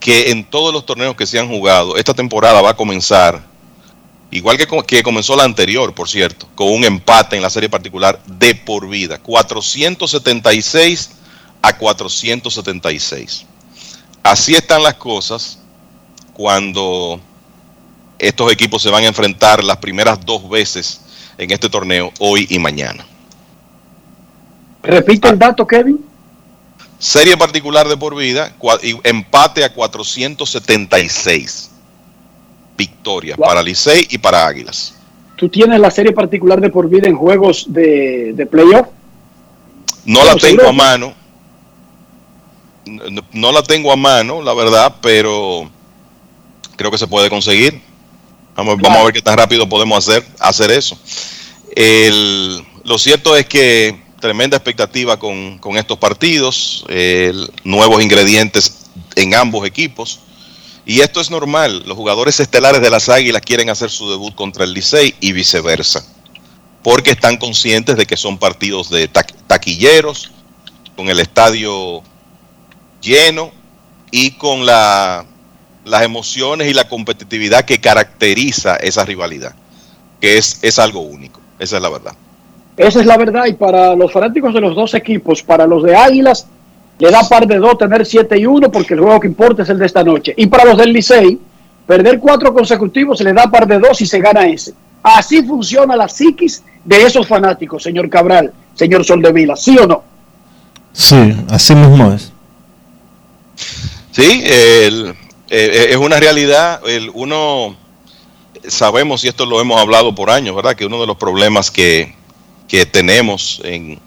que en todos los torneos que se han jugado, esta temporada va a comenzar, igual que, que comenzó la anterior, por cierto, con un empate en la serie particular de por vida, 476 a 476. Así están las cosas cuando estos equipos se van a enfrentar las primeras dos veces en este torneo, hoy y mañana. Repite el dato, Kevin. Serie particular de por vida, empate a 476 victorias para Licey y para Águilas. ¿Tú tienes la serie particular de por vida en juegos de, de playoff? No la tengo seguro. a mano, no, no la tengo a mano, la verdad, pero creo que se puede conseguir. Vamos, vamos a ver qué tan rápido podemos hacer, hacer eso. El- lo cierto es que tremenda expectativa con, con estos partidos, el- nuevos ingredientes en ambos equipos. Y esto es normal, los jugadores estelares de las Águilas quieren hacer su debut contra el Licey y viceversa, porque están conscientes de que son partidos de ta- taquilleros, con el estadio lleno y con la, las emociones y la competitividad que caracteriza esa rivalidad, que es, es algo único, esa es la verdad. Esa es la verdad. Y para los fanáticos de los dos equipos, para los de Águilas, le da par de dos tener 7 y 1 porque el juego que importa es el de esta noche. Y para los del Licey, perder cuatro consecutivos se le da par de dos y se gana ese. Así funciona la psiquis de esos fanáticos, señor Cabral, señor Soldevila, ¿sí o no? Sí, así mismo es. Sí, el- eh, es una realidad. El, uno sabemos, y esto lo hemos hablado por años, ¿verdad? Que uno de los problemas que, que tenemos en,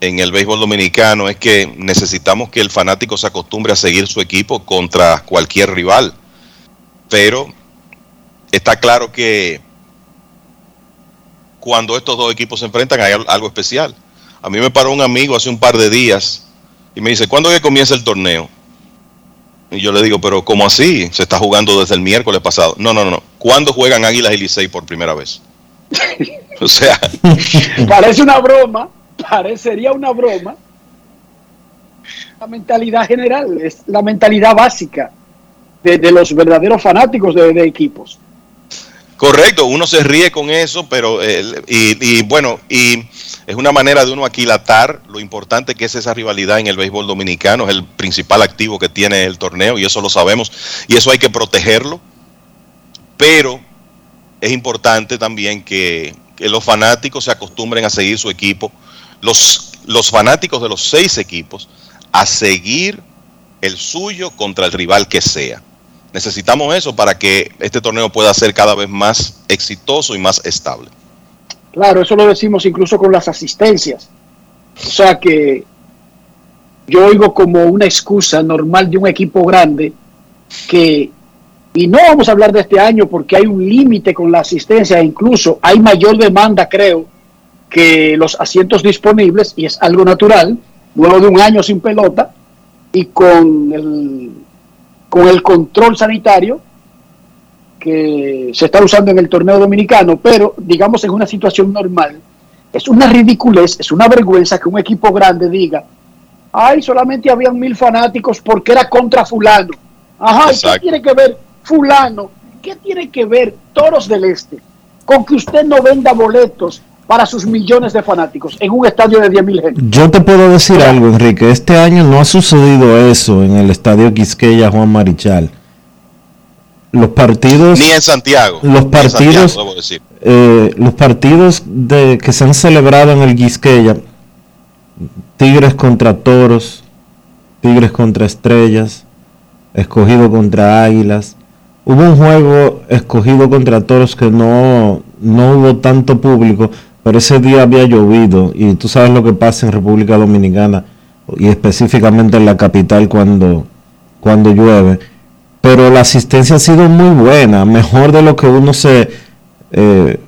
en el béisbol dominicano es que necesitamos que el fanático se acostumbre a seguir su equipo contra cualquier rival. Pero está claro que cuando estos dos equipos se enfrentan hay al- algo especial. A mí me paró un amigo hace un par de días y me dice, ¿cuándo que comienza el torneo? Y yo le digo, pero ¿cómo así? Se está jugando desde el miércoles pasado. No, no, no. no. ¿Cuándo juegan Águilas y Licey por primera vez? [LAUGHS] [LAUGHS] o sea, [LAUGHS] Parece una broma, parecería una broma. La mentalidad general, es la mentalidad básica de, de los verdaderos fanáticos de, de equipos. correcto, uno se ríe con eso, pero, eh, y, y bueno, y es una manera de uno aquilatar lo importante que es esa rivalidad en el béisbol dominicano, es el principal activo que tiene el torneo, y eso lo sabemos, y eso hay que protegerlo, pero es importante también que, que los fanáticos se acostumbren a seguir su equipo, los, los fanáticos de los seis equipos, a seguir el suyo contra el rival que sea. Necesitamos eso para que este torneo pueda ser cada vez más exitoso y más estable. Claro, eso lo decimos incluso con las asistencias. O sea que yo oigo como una excusa normal de un equipo grande que, y no vamos a hablar de este año porque hay un límite con la asistencia, incluso hay mayor demanda, creo, que los asientos disponibles, y es algo natural, luego de un año sin pelota y con el, con el control sanitario que se está usando en el torneo dominicano, pero digamos en una situación normal, es una ridiculez, es una vergüenza que un equipo grande diga, ay, solamente habían mil fanáticos porque era contra fulano. Ajá, ¿y qué tiene que ver fulano? ¿Qué tiene que ver Toros del Este con que usted no venda boletos para sus millones de fanáticos en un estadio de 10.000 gente. Yo te puedo decir algo, Enrique. Este año no ha sucedido eso en el estadio Quisqueya Juan Marichal. Los partidos. Ni en Santiago. Los partidos. Eh, los partidos de, que se han celebrado en el Quisqueya. Tigres contra Toros. Tigres contra Estrellas. Escogido contra Águilas. Hubo un juego escogido contra Toros que no, no hubo tanto público pero ese día había llovido y tú sabes lo que pasa en República Dominicana y específicamente en la capital cuando, cuando llueve. Pero la asistencia ha sido muy buena, mejor de lo que uno se, eh,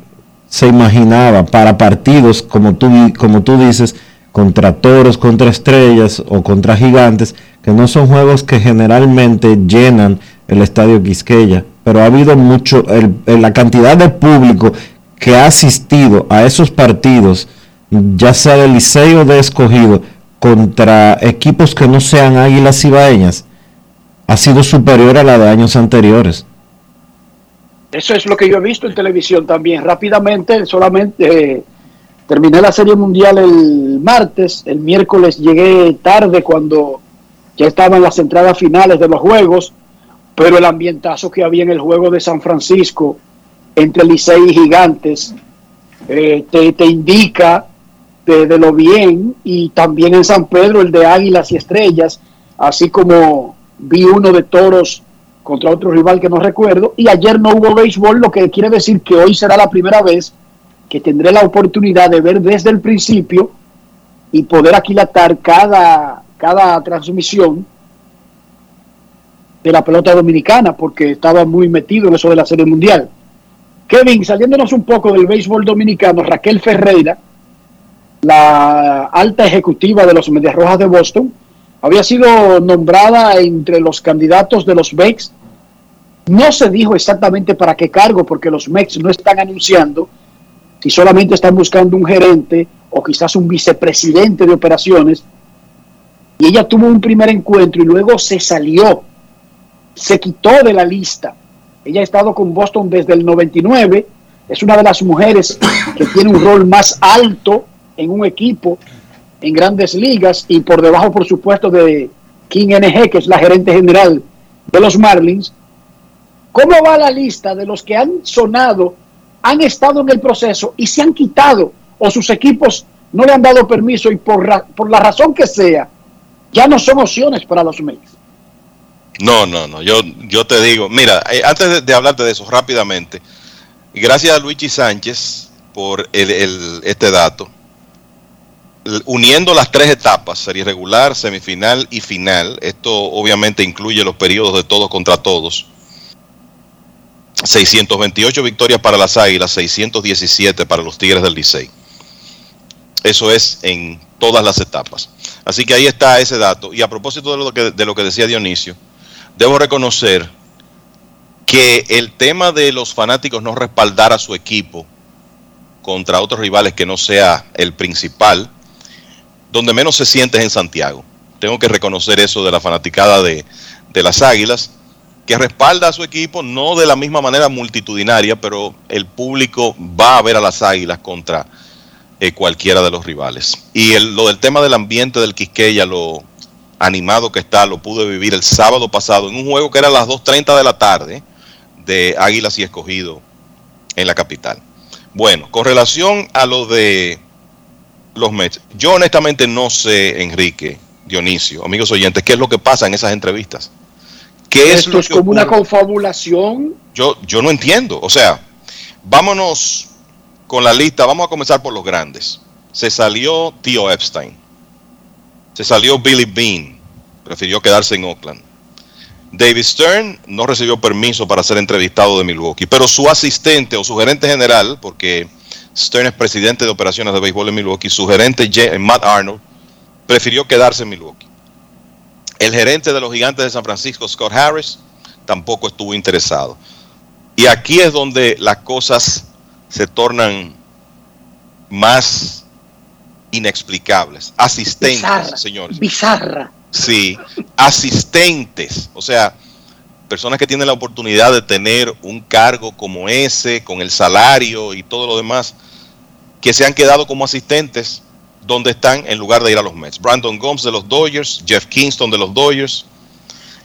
se imaginaba para partidos, como tú, como tú dices, contra toros, contra estrellas o contra gigantes, que no son juegos que generalmente llenan el estadio Quisqueya. Pero ha habido mucho, la cantidad de público que ha asistido a esos partidos, ya sea de liceo de escogido, contra equipos que no sean águilas ibaeñas, ha sido superior a la de años anteriores. Eso es lo que yo he visto en televisión también. Rápidamente, solamente eh, terminé la Serie Mundial el martes, el miércoles llegué tarde cuando ya estaban las entradas finales de los juegos, pero el ambientazo que había en el juego de San Francisco entre Licey y Gigantes eh, te, indica de, lo bien y también en San Pedro el de Águilas y Estrellas, así como vi uno de Toros contra otro rival que no recuerdo. Y ayer no hubo béisbol, lo que quiere decir que hoy será la primera vez que tendré la oportunidad de ver desde el principio y poder aquilatar cada, cada transmisión de la pelota dominicana porque estaba muy metido en eso de la Serie Mundial. Kevin, saliéndonos un poco del béisbol dominicano, Raquel Ferreira, la alta ejecutiva de los Medias Rojas de Boston, había sido nombrada entre los candidatos de los Mex. No se dijo exactamente para qué cargo, porque los Mex no están anunciando si solamente están buscando un gerente o quizás un vicepresidente de operaciones. Y ella tuvo un primer encuentro y luego se salió, se quitó de la lista ella ha estado con Boston desde el 99. Es una de las mujeres que tiene un rol más alto en un equipo en grandes ligas y por debajo, por supuesto, de King NG, que es la gerente general de los Marlins. ¿Cómo va la lista de los que han sonado, han estado en el proceso y se han quitado o sus equipos no le han dado permiso y por, por la razón que sea, ya no son opciones para los Mets? No, no, no. Yo, yo te digo, mira, eh, antes de, hablarte de eso rápidamente, gracias a Luigi Sánchez por este dato, uniendo las tres etapas, serie regular, semifinal y final, esto obviamente incluye los periodos de todos contra todos. 628 victorias para las Águilas, 617 para los Tigres del Licey. Eso es en todas las etapas. Así que ahí está ese dato. Y a propósito de lo que, de lo que decía Dionisio, debo reconocer que el tema de los fanáticos no respaldar a su equipo contra otros rivales que no sea el principal, donde menos se siente es en Santiago. Tengo que reconocer eso de la fanaticada de, las Águilas, que respalda a su equipo, no de la misma manera multitudinaria, pero el público va a ver a las Águilas contra eh, cualquiera de los rivales. Y lo del tema del ambiente del Quisqueya lo, animado que está, lo pude vivir el sábado pasado en un juego que era a las 2.30 de la tarde de Águilas y Escogido en la capital. Bueno, con relación a lo de los Mets, yo honestamente no sé, Enrique, Dionisio, amigos oyentes, qué es lo que pasa en esas entrevistas. ¿Qué es Esto lo es que como una confabulación. Yo, yo no entiendo. O sea, vámonos con la lista. Vamos a comenzar por los grandes. Se salió Tío Epstein. Se salió Billy Bean. Prefirió quedarse en Oakland. David Stern no recibió permiso para ser entrevistado de Milwaukee, pero su asistente o su gerente general, porque Stern es presidente de operaciones de béisbol en Milwaukee, su gerente Je- Matt Arnold prefirió quedarse en Milwaukee. El gerente de los gigantes de San Francisco, Scott Harris, tampoco estuvo interesado. Y aquí es donde las cosas se tornan más inexplicables. Asistentes, Bizarra. señores. Bizarra. Sí, asistentes, o sea, personas que tienen la oportunidad de tener un cargo como ese, con el salario y todo lo demás, que se han quedado como asistentes donde están en lugar de ir a los Mets. Brandon Gomes de los Dodgers, Jeff Kingston de los Dodgers.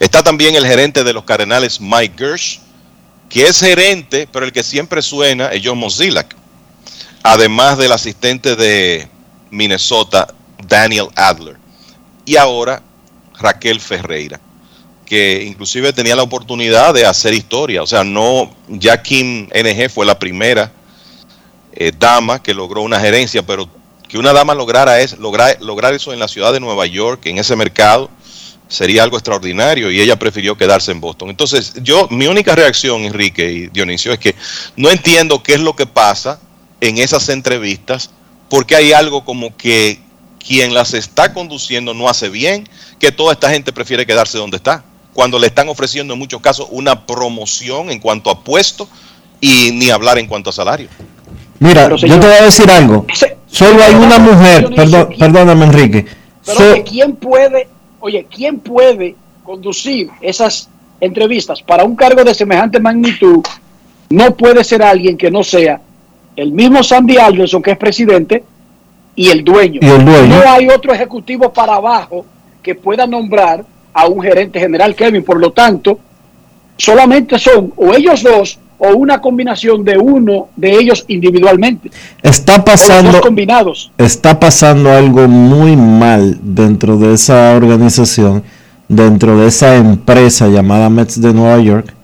Está también el gerente de los Cardenales, Mike Gersh, que es gerente, pero el que siempre suena es John Mozilak. Además del asistente de Minnesota, Daniel Adler. Y ahora Raquel Ferreira, que inclusive tenía la oportunidad de hacer historia. O sea, no, ya Kim NG fue la primera eh, dama que logró una gerencia, pero que una dama lograra es, lograr, eso en la ciudad de Nueva York, en ese mercado, sería algo extraordinario y ella prefirió quedarse en Boston. Entonces, yo, mi única reacción, Enrique y Dionisio, es que no entiendo qué es lo que pasa en esas entrevistas, porque hay algo como que quien las está conduciendo no hace bien, que toda esta gente prefiere quedarse donde está, cuando le están ofreciendo en muchos casos una promoción en cuanto a puesto y ni hablar en cuanto a salario. Mira, Pero, yo te voy a decir algo. Solo hay una mujer, perdón, perdóname Enrique. Pero So- oye, ¿quién puede, oye, quién puede conducir esas entrevistas para un cargo de semejante magnitud? No puede ser alguien que no sea el mismo Sandy Alderson, que es presidente, y el dueño. Y el dueño. No hay otro ejecutivo para abajo que pueda nombrar a un gerente general, Kevin. Por lo tanto, solamente son o ellos dos o una combinación de uno de ellos individualmente. está pasando dos combinados. está pasando algo muy mal dentro de esa organización, dentro de esa empresa llamada Mets de Nueva York.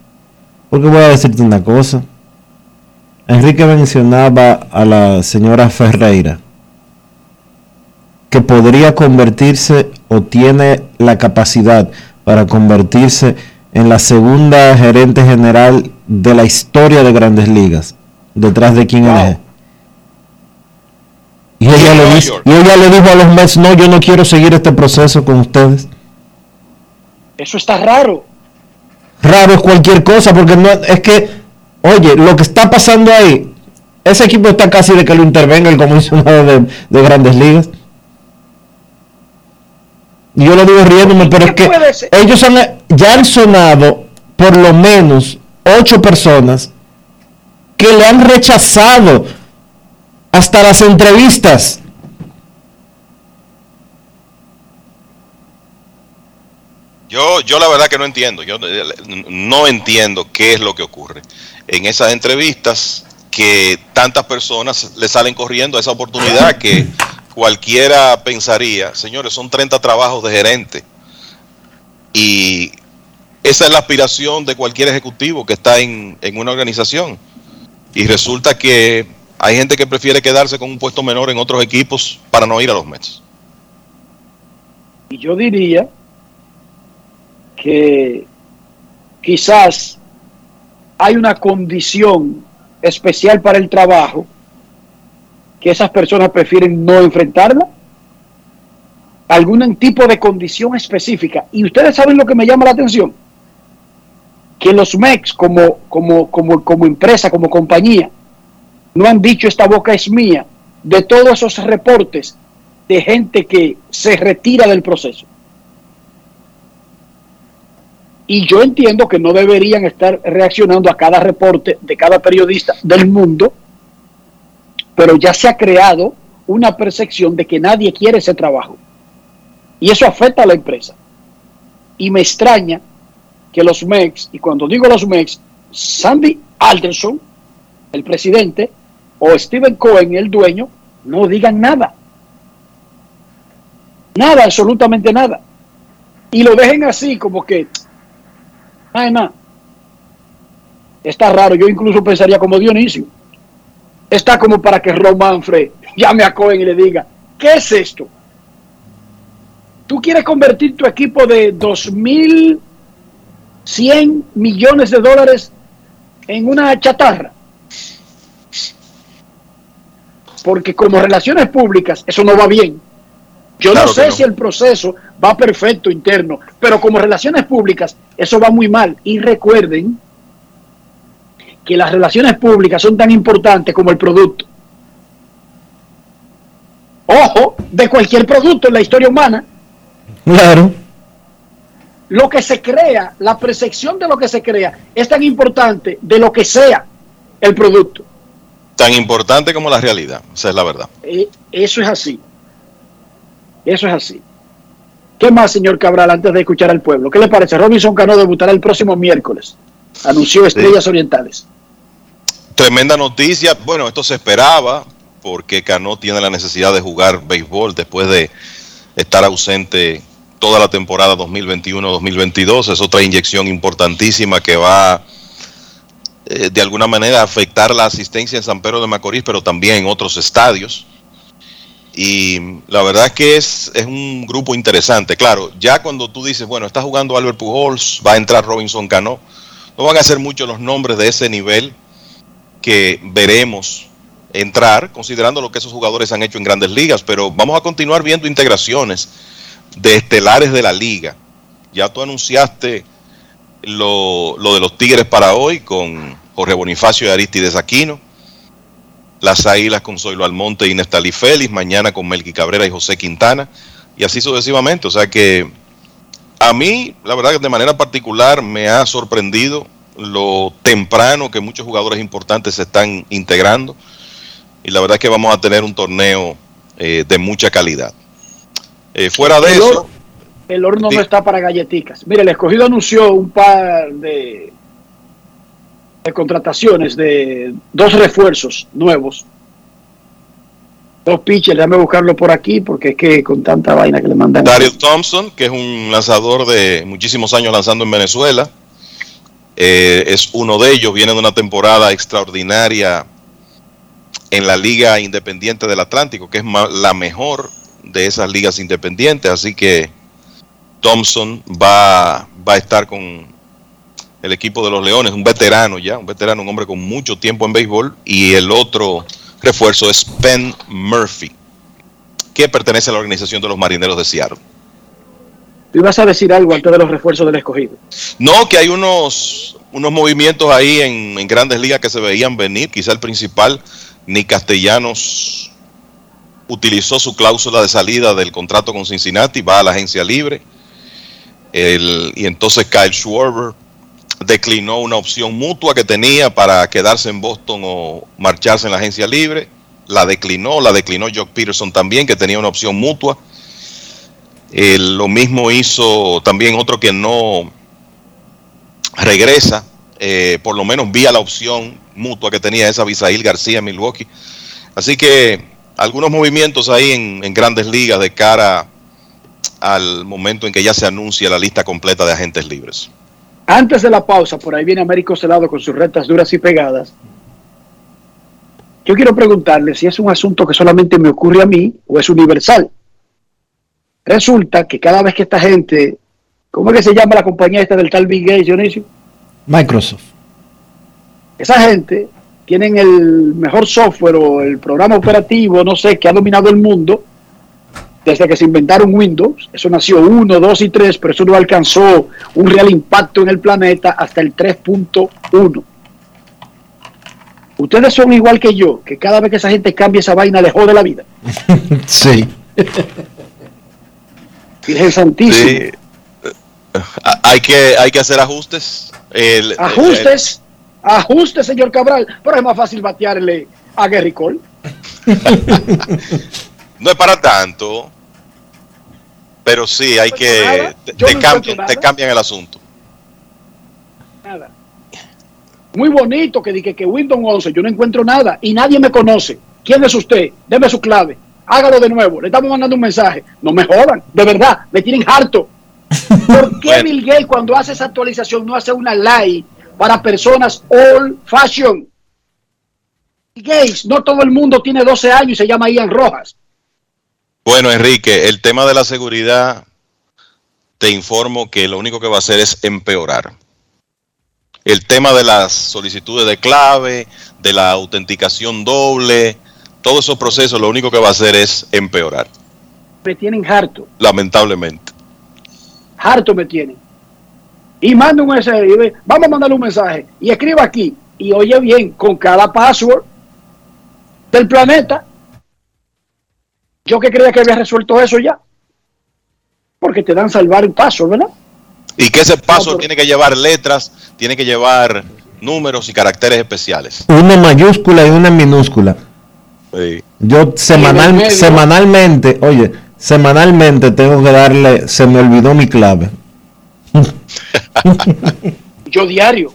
Porque voy a decirte una cosa. Enrique mencionaba a la señora Ferreira, que podría convertirse o tiene la capacidad para convertirse en la segunda gerente general de la historia de grandes ligas, detrás de quien es. Y ella, le dice- y ella le dijo a los Mets, no, yo no quiero seguir este proceso con ustedes. Eso está raro. Raro es cualquier cosa, porque no es que, oye, lo que está pasando ahí, ese equipo está casi de que lo intervenga el comisionado de, de grandes ligas. Y yo lo digo riéndome, pero es que ellos han, ya han sonado por lo menos ocho personas que le han rechazado hasta las entrevistas. Yo, yo la verdad que no entiendo, yo no entiendo qué es lo que ocurre en esas entrevistas que tantas personas le salen corriendo a esa oportunidad que cualquiera pensaría, señores, son 30 trabajos de gerente y esa es la aspiración de cualquier ejecutivo que está en, en una organización y resulta que hay gente que prefiere quedarse con un puesto menor en otros equipos para no ir a los Mets. Y yo diría que quizás hay una condición especial para el trabajo que esas personas prefieren no enfrentarla. Algún tipo de condición específica. Y ustedes saben lo que me llama la atención. Que los MEX como, como, como, como empresa, como compañía, no han dicho esta boca es mía de todos esos reportes de gente que se retira del proceso. Y yo entiendo que no deberían estar reaccionando a cada reporte de cada periodista del mundo, pero ya se ha creado una percepción de que nadie quiere ese trabajo. Y eso afecta a la empresa. Y me extraña que los MEX, y cuando digo los MEX, Sandy Alderson, el presidente, o Steven Cohen, el dueño, no digan nada. Nada, absolutamente nada. Y lo dejen así, como que Nada. Está raro. Yo incluso pensaría como Dionisio. Está como para que Ron Manfred llame a Cohen y le diga, ¿qué es esto? ¿Tú quieres convertir tu equipo de 2.100 millones de dólares en una chatarra? Porque como relaciones públicas eso no va bien. Yo Claro no sé no. si el proceso va perfecto interno, pero como relaciones públicas eso va muy mal. Y recuerden que las relaciones públicas son tan importantes como el producto. Ojo, de cualquier producto en la historia humana, Claro. lo que se crea, la percepción de lo que se crea, es tan importante de lo que sea el producto. Tan importante como la realidad, esa es la verdad. Eh, Eso es así. Eso es así. ¿Qué más, señor Cabral, antes de escuchar al pueblo? ¿Qué le parece? Robinson Cano debutará el próximo miércoles. Anunció Estrellas Orientales. Tremenda noticia. Bueno, esto se esperaba porque Cano tiene la necesidad de jugar béisbol después de estar ausente toda la temporada 2021-2022. Es otra inyección importantísima que va eh, de alguna manera a afectar la asistencia en San Pedro de Macorís, pero también en otros estadios. Y la verdad es que es, es un grupo interesante. Claro, ya cuando tú dices, bueno, está jugando Albert Pujols, va a entrar Robinson Cano, no van a ser muchos los nombres de ese nivel que veremos entrar, considerando lo que esos jugadores han hecho en grandes ligas, pero vamos a continuar viendo integraciones de estelares de la liga. Ya tú anunciaste lo, lo de los Tigres para hoy con Jorge Bonifacio y Aristides Aquino, las Águilas con Zoilo Almonte y Nestali Félix, mañana con Melqui Cabrera y José Quintana, y así sucesivamente. O sea que a mí, la verdad que de manera particular me ha sorprendido lo temprano que muchos jugadores importantes se están integrando y la verdad es que vamos a tener un torneo eh, de mucha calidad. Eh, fuera de El eso, El horno no está para galletitas. Mire, el escogido anunció un par de, de contrataciones de dos refuerzos nuevos. Dos pitchers, déjame buscarlo por aquí porque es que con tanta vaina que le mandan. Daryl Thompson, que es un lanzador de muchísimos años lanzando en Venezuela, eh, es uno de ellos, viene de una temporada extraordinaria en la Liga Independiente del Atlántico, que es la mejor de esas ligas independientes, así que Thompson va, va a estar con el equipo de los Leones, un veterano ya, un veterano, un hombre con mucho tiempo en béisbol, y el otro refuerzo es Ben Murphy, que pertenece a la organización de los Marineros de Seattle. Tú ibas a decir algo antes de los refuerzos del escogido. No, que hay unos, unos movimientos ahí en, en grandes ligas que se veían venir. Quizá el principal, ni Castellanos utilizó su cláusula de salida del contrato con Cincinnati, va a la agencia libre. El- y entonces Kyle Schwarber declinó una opción mutua que tenía para quedarse en Boston o marcharse en la agencia libre. La declinó, la declinó Jock Peterson también, que tenía una opción mutua. Eh, lo mismo hizo también otro que no regresa, eh, por lo menos vía la opción mutua que tenía esa Bisail García Milwaukee. Así que algunos movimientos ahí en, en grandes ligas de cara al momento en que ya se anuncia la lista completa de agentes libres. Antes de la pausa, por ahí viene Américo Celado con sus retas duras y pegadas. Yo quiero preguntarle si es un asunto que solamente me ocurre a mí o es universal. Resulta que cada vez que esta gente, ¿cómo es que se llama la compañía esta del tal Bill Gates, Dionisio? Microsoft. Esa gente tienen el mejor software o el programa operativo, no sé, que ha dominado el mundo desde que se inventaron Windows. Eso nació 1, 2 y 3, pero eso no alcanzó un real impacto en el planeta hasta el 3.1. Ustedes son igual que yo, que cada vez que esa gente cambia esa vaina le jode la vida. [LAUGHS] Sí. [LAUGHS] Virgen Santísima. Sí. Ah, Hay que, hay que hacer ajustes. El- Ajustes, ajustes, señor Cabral. Pero es más fácil batearle a Gary Cole. [LAUGHS] no es para tanto, pero sí hay que. nada. Te, te no cambian, te el asunto. Nada. Muy bonito que dije que Windows 11, yo no encuentro nada y nadie me conoce. ¿Quién es usted? Deme su clave. Hágalo de nuevo. Le estamos mandando un mensaje. No me jodan. De verdad, me tienen harto. [LAUGHS] ¿Por qué Bill Gates cuando hace esa actualización no hace una live para personas old fashion? Bill Gates, no todo el mundo tiene 12 años y se llama Ian Rojas. Bueno, Enrique, el tema de la seguridad, te informo que lo único que va a hacer es empeorar. El tema de las solicitudes de clave, de la autenticación doble, todos esos procesos lo único que va a hacer es empeorar. Me tienen harto, Lamentablemente. harto me tienen. Y manda un mensaje, vamos a mandarle un mensaje y escriba aquí y oye bien con cada password del planeta. Yo que creía que había resuelto eso ya. Porque te dan salvar el paso, ¿verdad? Y que ese paso tiene que llevar letras, tiene que llevar números y caracteres especiales. Una mayúscula y una minúscula. Sí. Yo semanal, semanalmente, oye, semanalmente tengo que darle, se me olvidó mi clave. [LAUGHS] Yo diario.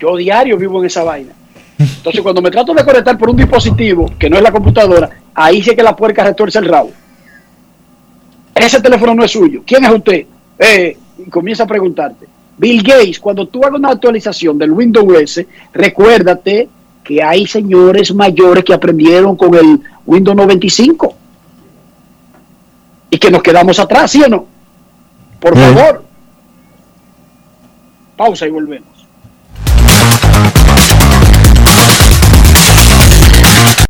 Yo diario vivo en esa vaina. Entonces, cuando me trato de conectar por un dispositivo que no es la computadora, ahí sí que la puerca retuerce el rabo. Ese teléfono no es suyo. ¿Quién es usted? Eh, y comienza a preguntarte. Bill Gates, cuando tú hagas una actualización del Windows S, recuérdate que hay señores mayores que aprendieron con el Windows 95 y que nos quedamos atrás, ¿sí o no? Por favor. Pausa y volvemos.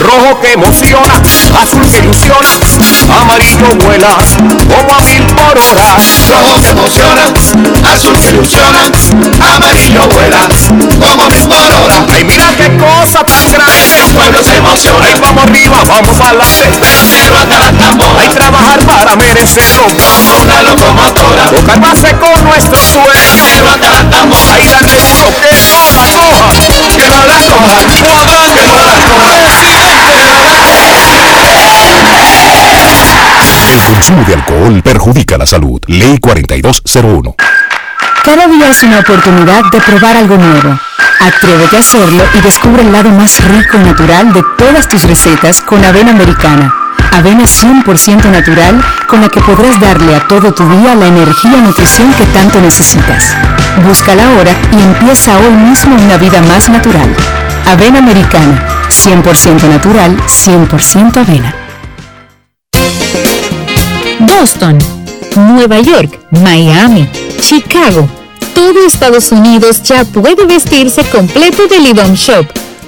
Rojo que emociona, azul que ilusiona, amarillo vuela como a mil por hora. Rojo que emociona, azul que ilusiona, amarillo vuela como a mil por hora. Ay, mira qué cosa tan grande, el pueblo se emociona. Ay, vamos arriba, vamos adelante, cero hasta la tambora. Hay trabajar para merecerlo, como una locomotora. Tocar base con nuestro sueño, cero hasta la tambora. Ay, darle duro, que no la coja, que no la coja, Cuadra, El consumo de alcohol perjudica la salud. Ley 4201. Cada día es una oportunidad de probar algo nuevo. Atrévete a hacerlo y descubre el lado más rico y natural de todas tus recetas con avena americana. Avena 100% natural con la que podrás darle a todo tu día la energía y nutrición que tanto necesitas. Búscala ahora y empieza hoy mismo una vida más natural. Avena americana, 100% natural, 100% avena. Boston, Nueva York, Miami, Chicago. Todo Estados Unidos ya puede vestirse completo del IDOM Shop.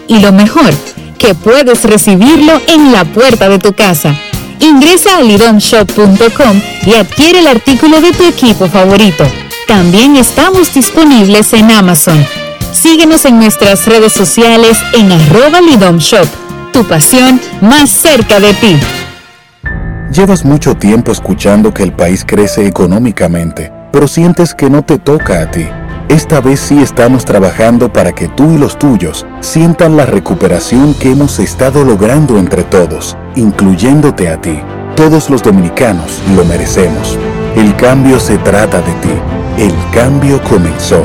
Y lo mejor, que puedes recibirlo en la puerta de tu casa. Ingresa a lidomshop.com y adquiere el artículo de tu equipo favorito. También estamos disponibles en Amazon. Síguenos en nuestras redes sociales en arroba Lidom Shop. Tu pasión más cerca de ti. Llevas mucho tiempo escuchando que el país crece económicamente, pero sientes que no te toca a ti. Esta vez sí estamos trabajando para que tú y los tuyos sientan la recuperación que hemos estado logrando entre todos, incluyéndote a ti. Todos los dominicanos lo merecemos. El cambio se trata de ti. El cambio comenzó.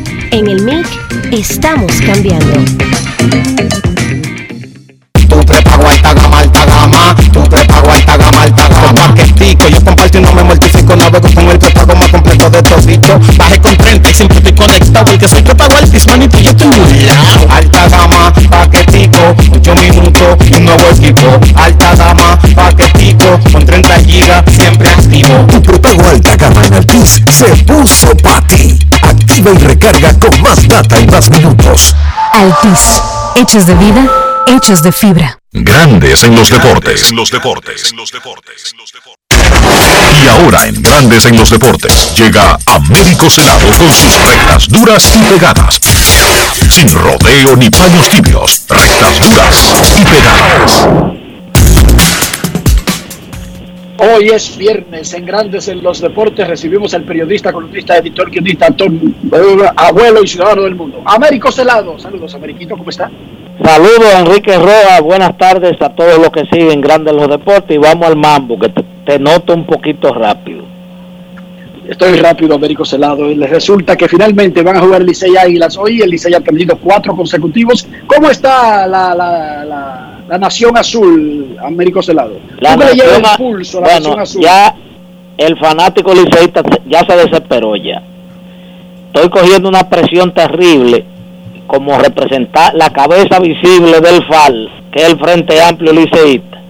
En el MIC estamos cambiando. Tu prepago alta gama, alta gama. Tu prepago alta gama, alta gama. Paquetico, yo comparto y no me mortifico. Navego con el prepago más completo de todito. Bajé con 30 y siempre estoy conectado. Porque soy prepago altis, manito, yo estoy burlao. Alta gama, paquetico, 8 minutos y un nuevo equipo. Alta gama, paquetico, con 30 gigas, siempre activo. Tu prepago alta gama en Altis se puso para ti. Activa y recarga con más data y más minutos. Altis, hechos de vida, hechos de fibra. Grandes en los deportes. En los deportes. Y ahora en Grandes en los deportes llega Américo Celado con sus rectas duras y pegadas. Sin rodeo ni paños tibios. Rectas duras y pegadas. Hoy es viernes en Grandes en los Deportes. Recibimos al periodista, columnista, editor, guionista, abuelo y ciudadano del mundo. Américo Celado. Saludos, Ameriquito, ¿cómo está? Saludos, Enrique Roa. Buenas tardes a todos los que siguen Grandes en los Deportes. Y vamos al mambo, que te, te noto un poquito rápido. Estoy rápido, Américo Celado. Y les resulta que finalmente van a jugar Licey Águilas hoy. El Licey ha perdido cuatro consecutivos. ¿Cómo está la, la, la, la Nación Azul, Américo Celado? La ¿Cómo le nación el a- pulso a la bueno, Nación Azul? ya el fanático liceísta ya se desesperó ya. Estoy cogiendo una presión terrible como representar la cabeza visible del FAL, que es el Frente Amplio Liceísta.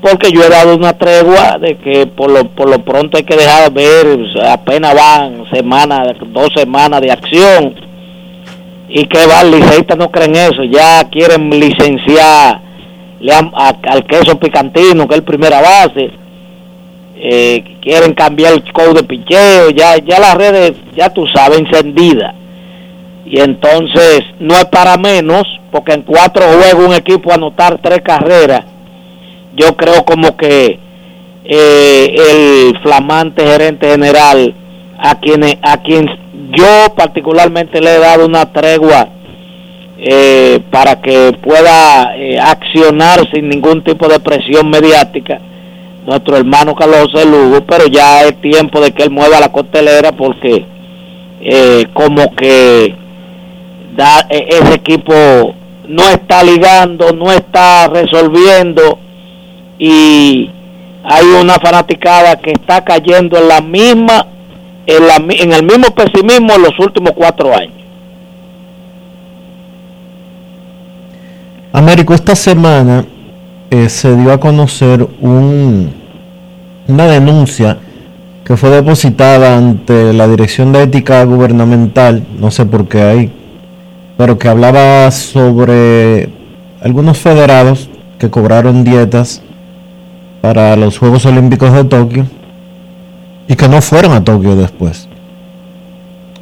Porque yo he dado una tregua de que por lo, por lo pronto hay que dejar ver, apenas van semanas, dos semanas de acción. Y que va, el liceísta no creen eso, ya quieren licenciar le han- a- al queso picantino, que es primera base. Eh, quieren cambiar el code de picheo, ya, ya las redes, ya tú sabes, encendida. Y entonces no es para menos, porque en cuatro juegos un equipo anotar tres carreras, yo creo como que eh, el flamante gerente general, a quien, a quien yo particularmente le he dado una tregua eh, para que pueda eh, accionar sin ningún tipo de presión mediática nuestro hermano Carlos José Lugo, pero ya es tiempo de que él mueva la costelera porque eh, como que da, eh, ese equipo no está ligando, no está resolviendo y hay una fanaticada que está cayendo en la misma en, la en el mismo pesimismo en los últimos cuatro años. Américo, esta semana eh, se dio a conocer un, una denuncia que fue depositada ante la Dirección de Ética Gubernamental, no sé por qué ahí, pero que hablaba sobre algunos federados que cobraron dietas para los Juegos Olímpicos de Tokio y que no fueron a Tokio después.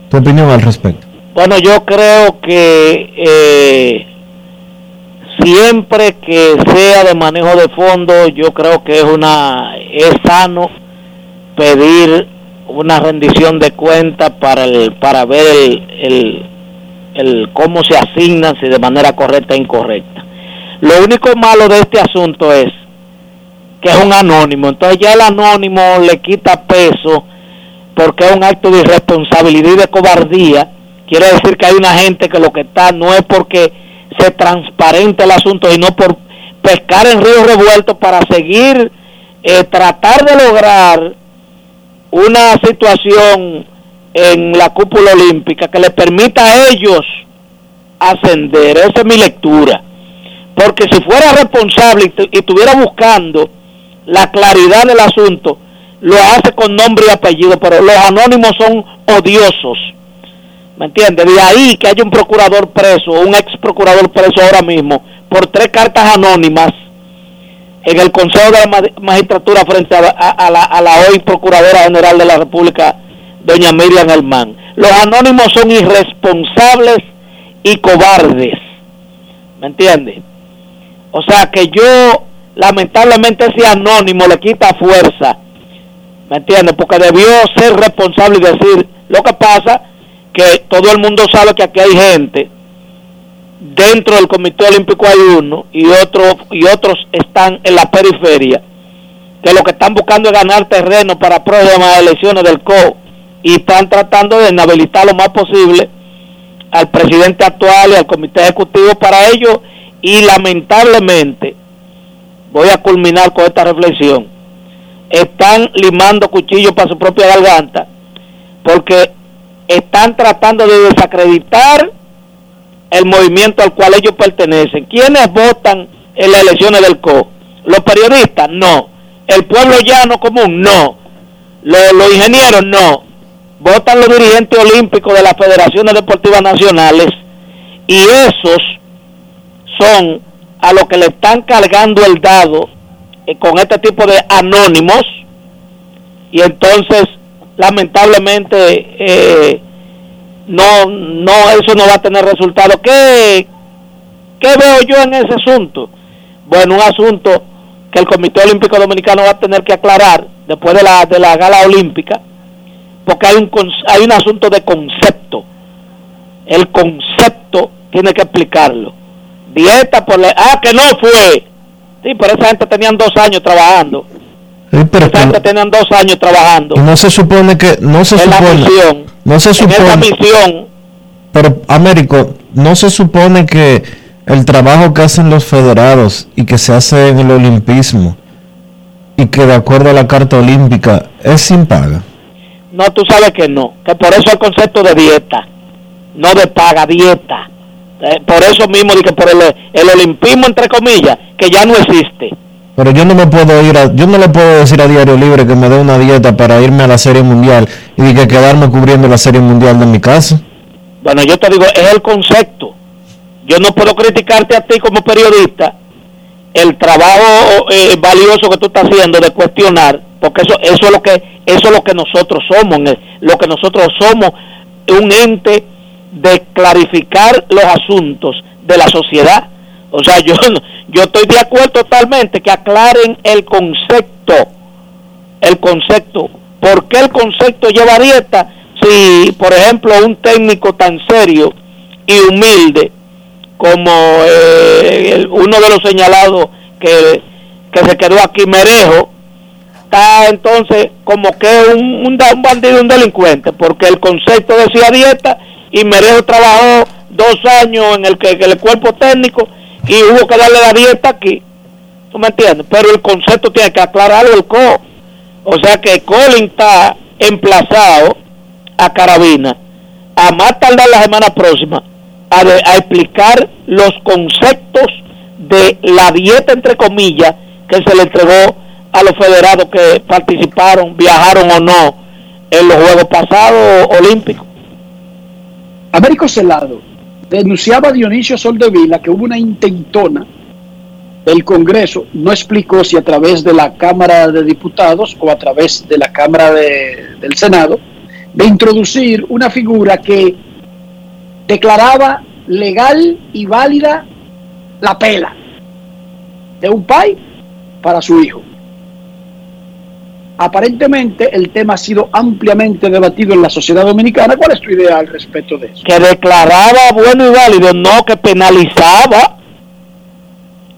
¿Tu opinión al respecto? Bueno, yo creo que eh, siempre que sea de manejo de fondos, yo creo que es una es sano pedir una rendición de cuentas para el para ver el, el, el cómo se asignan si de manera correcta e incorrecta. Lo único malo de este asunto es que es un anónimo, entonces ya el anónimo le quita peso porque es un acto de irresponsabilidad y de cobardía. Quiere decir que hay una gente que lo que está no es porque se transparente el asunto, sino por pescar en ríos revueltos para seguir eh, tratar de lograr una situación en la cúpula olímpica que le permita a ellos ascender. Esa es mi lectura. Porque si fuera responsable y, y estuviera buscando la claridad del asunto, lo hace con nombre y apellido, pero los anónimos son odiosos. ¿Me entiendes? De ahí que haya un procurador preso, un ex procurador preso ahora mismo, por tres cartas anónimas en el Consejo de la Ma- Magistratura frente a, a- a la, a la hoy Procuradora General de la República, doña Miriam Germán. Los anónimos son irresponsables y cobardes. ¿Me entiendes? O sea que yo, lamentablemente, ese anónimo le quita fuerza. ¿Me entiendes? Porque debió ser responsable y decir lo que pasa que todo el mundo sabe que aquí hay gente dentro del Comité Olímpico hay uno y otros y otros están en la periferia que lo que están buscando es ganar terreno para próximas elecciones del CO y están tratando de inhabilitar lo más posible al presidente actual y al comité ejecutivo para ello y lamentablemente voy a culminar con esta reflexión están limando cuchillos para su propia garganta porque están tratando de desacreditar el movimiento al cual ellos pertenecen. ¿Quiénes votan en las elecciones del CO? ¿Los periodistas? No. ¿El pueblo llano común? No. ¿Los, ingenieros? No. Votan los dirigentes olímpicos de las federaciones deportivas nacionales y esos son a los que le están cargando el dado eh, con este tipo de anónimos y entonces lamentablemente eh, no no eso no va a tener resultado ¿Qué, ¿qué veo yo en ese asunto? bueno un asunto que el Comité Olímpico Dominicano va a tener que aclarar después de la, de la gala olímpica, porque hay un, hay un asunto de concepto. El concepto tiene que explicarlo. Dieta por la... Ah, que no fue. Sí, pero esa gente tenían dos años trabajando. Sí, pero gente tenían dos años trabajando. y no se supone que no se En la supone misión. no se En esa supone misión, pero Américo no se supone que el trabajo que hacen los federados y que se hace en el olimpismo y que de acuerdo a la carta olímpica es sin paga no, tú sabes que no. Que por eso el concepto de dieta, no de paga, dieta. Eh, por eso mismo, que por el, el olimpismo, entre comillas, que ya no existe. Pero yo no me puedo ir a, yo no le puedo decir a Diario Libre que me dé una dieta para irme a la Serie Mundial y que quedarme cubriendo la Serie Mundial de mi casa Bueno, yo te digo, es el concepto. Yo no puedo criticarte a ti como periodista el trabajo eh, valioso que tú estás haciendo de cuestionar, porque eso eso es lo que eso es lo que nosotros somos, lo que nosotros somos un ente de clarificar los asuntos de la sociedad. O sea, yo yo estoy de acuerdo totalmente que aclaren el concepto, el concepto. ¿Por qué el concepto lleva dieta? Si, por ejemplo, un técnico tan serio y humilde como eh, el- uno de los señalados que, que se quedó aquí, Merejo, está entonces como que un, un, un bandido, un delincuente, porque el concepto decía dieta y Merejo trabajó dos años en el que, que el cuerpo técnico y hubo que darle la dieta aquí. ¿Tú me entiendes? Pero el concepto tiene que aclararlo el CO. O sea que Colin está emplazado a Carabina a más tardar la semana próxima a, de- a explicar los conceptos de la dieta entre comillas que se le entregó a los federados que participaron, viajaron o no en los Juegos pasados olímpicos. Américo Celado denunciaba Dionisio Soldevila que hubo una intentona del Congreso, no explicó si a través de la Cámara de Diputados o a través de la Cámara de- del Senado, de introducir una figura que declaraba legal y válida la pela de un pai para su hijo. Aparentemente el tema ha sido ampliamente debatido en la sociedad dominicana. ¿Cuál es tu idea al respecto de eso? que declaraba bueno y válido, no que penalizaba.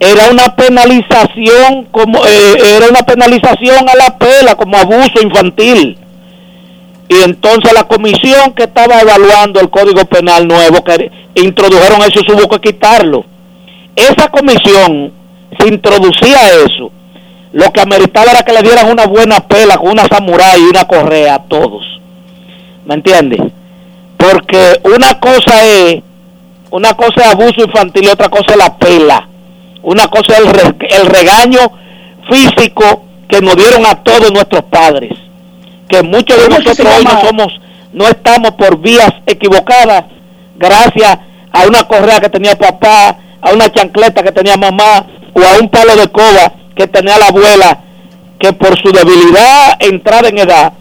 Era una penalización como eh, era una penalización a la pela como abuso infantil. Y entonces la comisión que estaba evaluando el Código Penal nuevo que introdujeron eso hubo que quitarlo. Esa comisión se introducía eso. Lo que ameritaba era que le dieran una buena pela con una samurái y una correa a todos. ¿Me entiendes? porque una cosa es una cosa es abuso infantil y otra cosa es la pela una cosa es el, re- el regaño físico que nos dieron a todos nuestros padres que muchos de ¿Cómo es que nosotros hoy no somos no estamos por vías equivocadas gracias a una correa que tenía papá a una chancleta que tenía mamá o a un palo de coba que tenía la abuela que por su debilidad entrada en edad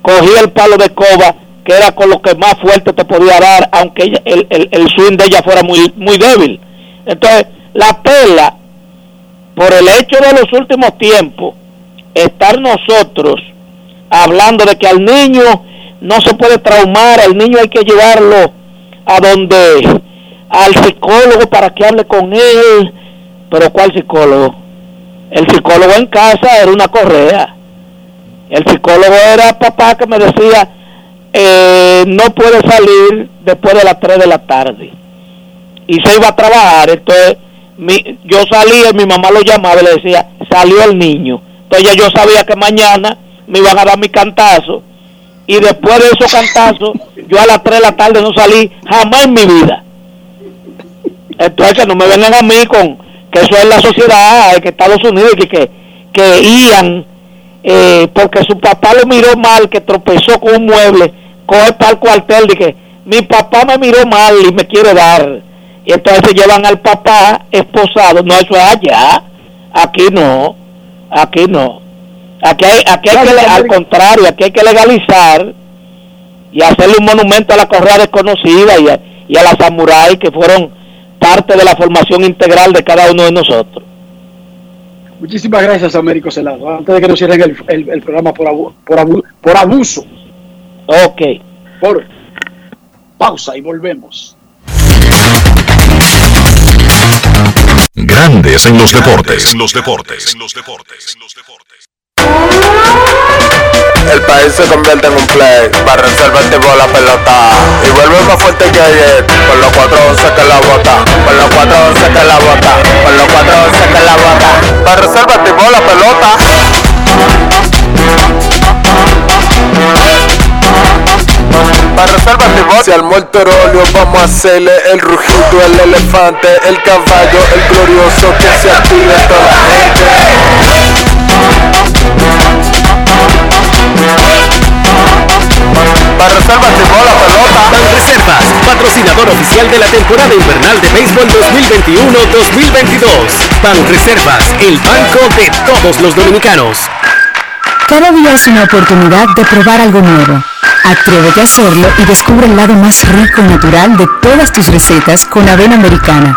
cogía el palo de coba que era con lo que más fuerte te podía dar aunque ella- el, el, el swing de ella fuera muy muy débil. Entonces la pela por el hecho de los últimos tiempos estar nosotros hablando de que al niño no se puede traumar al niño hay que llevarlo a donde al psicólogo para que hable con él. Pero cuál psicólogo el psicólogo en casa era una correa el psicólogo era papá que me decía, eh, no puede salir después de las 3 de la tarde. Y se iba a trabajar, entonces mi, yo salía y mi mamá lo llamaba y le decía, salió el niño. Entonces yo sabía que mañana me iban a dar mi cantazo. Y después de esos cantazos, yo a las 3 de la tarde no salí jamás en mi vida. Entonces no me vengan a mí con que eso es la sociedad, que Estados Unidos, que, que, que Ian eh, porque su papá lo miró mal, que tropezó con un mueble, coge para el cuartel, de que mi papá me miró mal y me quiere dar. Y entonces se llevan al papá esposado. No, eso es allá. Aquí no. Aquí no. Aquí hay, aquí hay que, al contrario, aquí hay que legalizar y hacerle un monumento a la correa desconocida y a, y a la samurái que fueron parte de la formación integral de cada uno de nosotros. Muchísimas gracias, Américo Celado. Antes de que nos cierren el, el- el programa por, abu- por, abu- por abuso. Ok. Por pausa y volvemos. Grandes en los deportes. En los deportes. En los deportes. El país se convierte en un play, para reservar tipo la pelota y vuelve más fuerte que ayer, con los 411 que la bota, con los 411 que la bota, con los 411 que la bota, para reservar tipo la pelota. Para reservar tipo si al muerto vamos a hacerle el rugido, el elefante, el caballo, el glorioso que se active toda la gente. Para reservar tipo la pelota. Banreservas, patrocinador oficial de la temporada invernal de béisbol 2021-2022. Banreservas, el banco de todos los dominicanos. Cada día es una oportunidad de probar algo nuevo. Atrévete a hacerlo y descubre el lado más rico y natural de todas tus recetas con avena americana.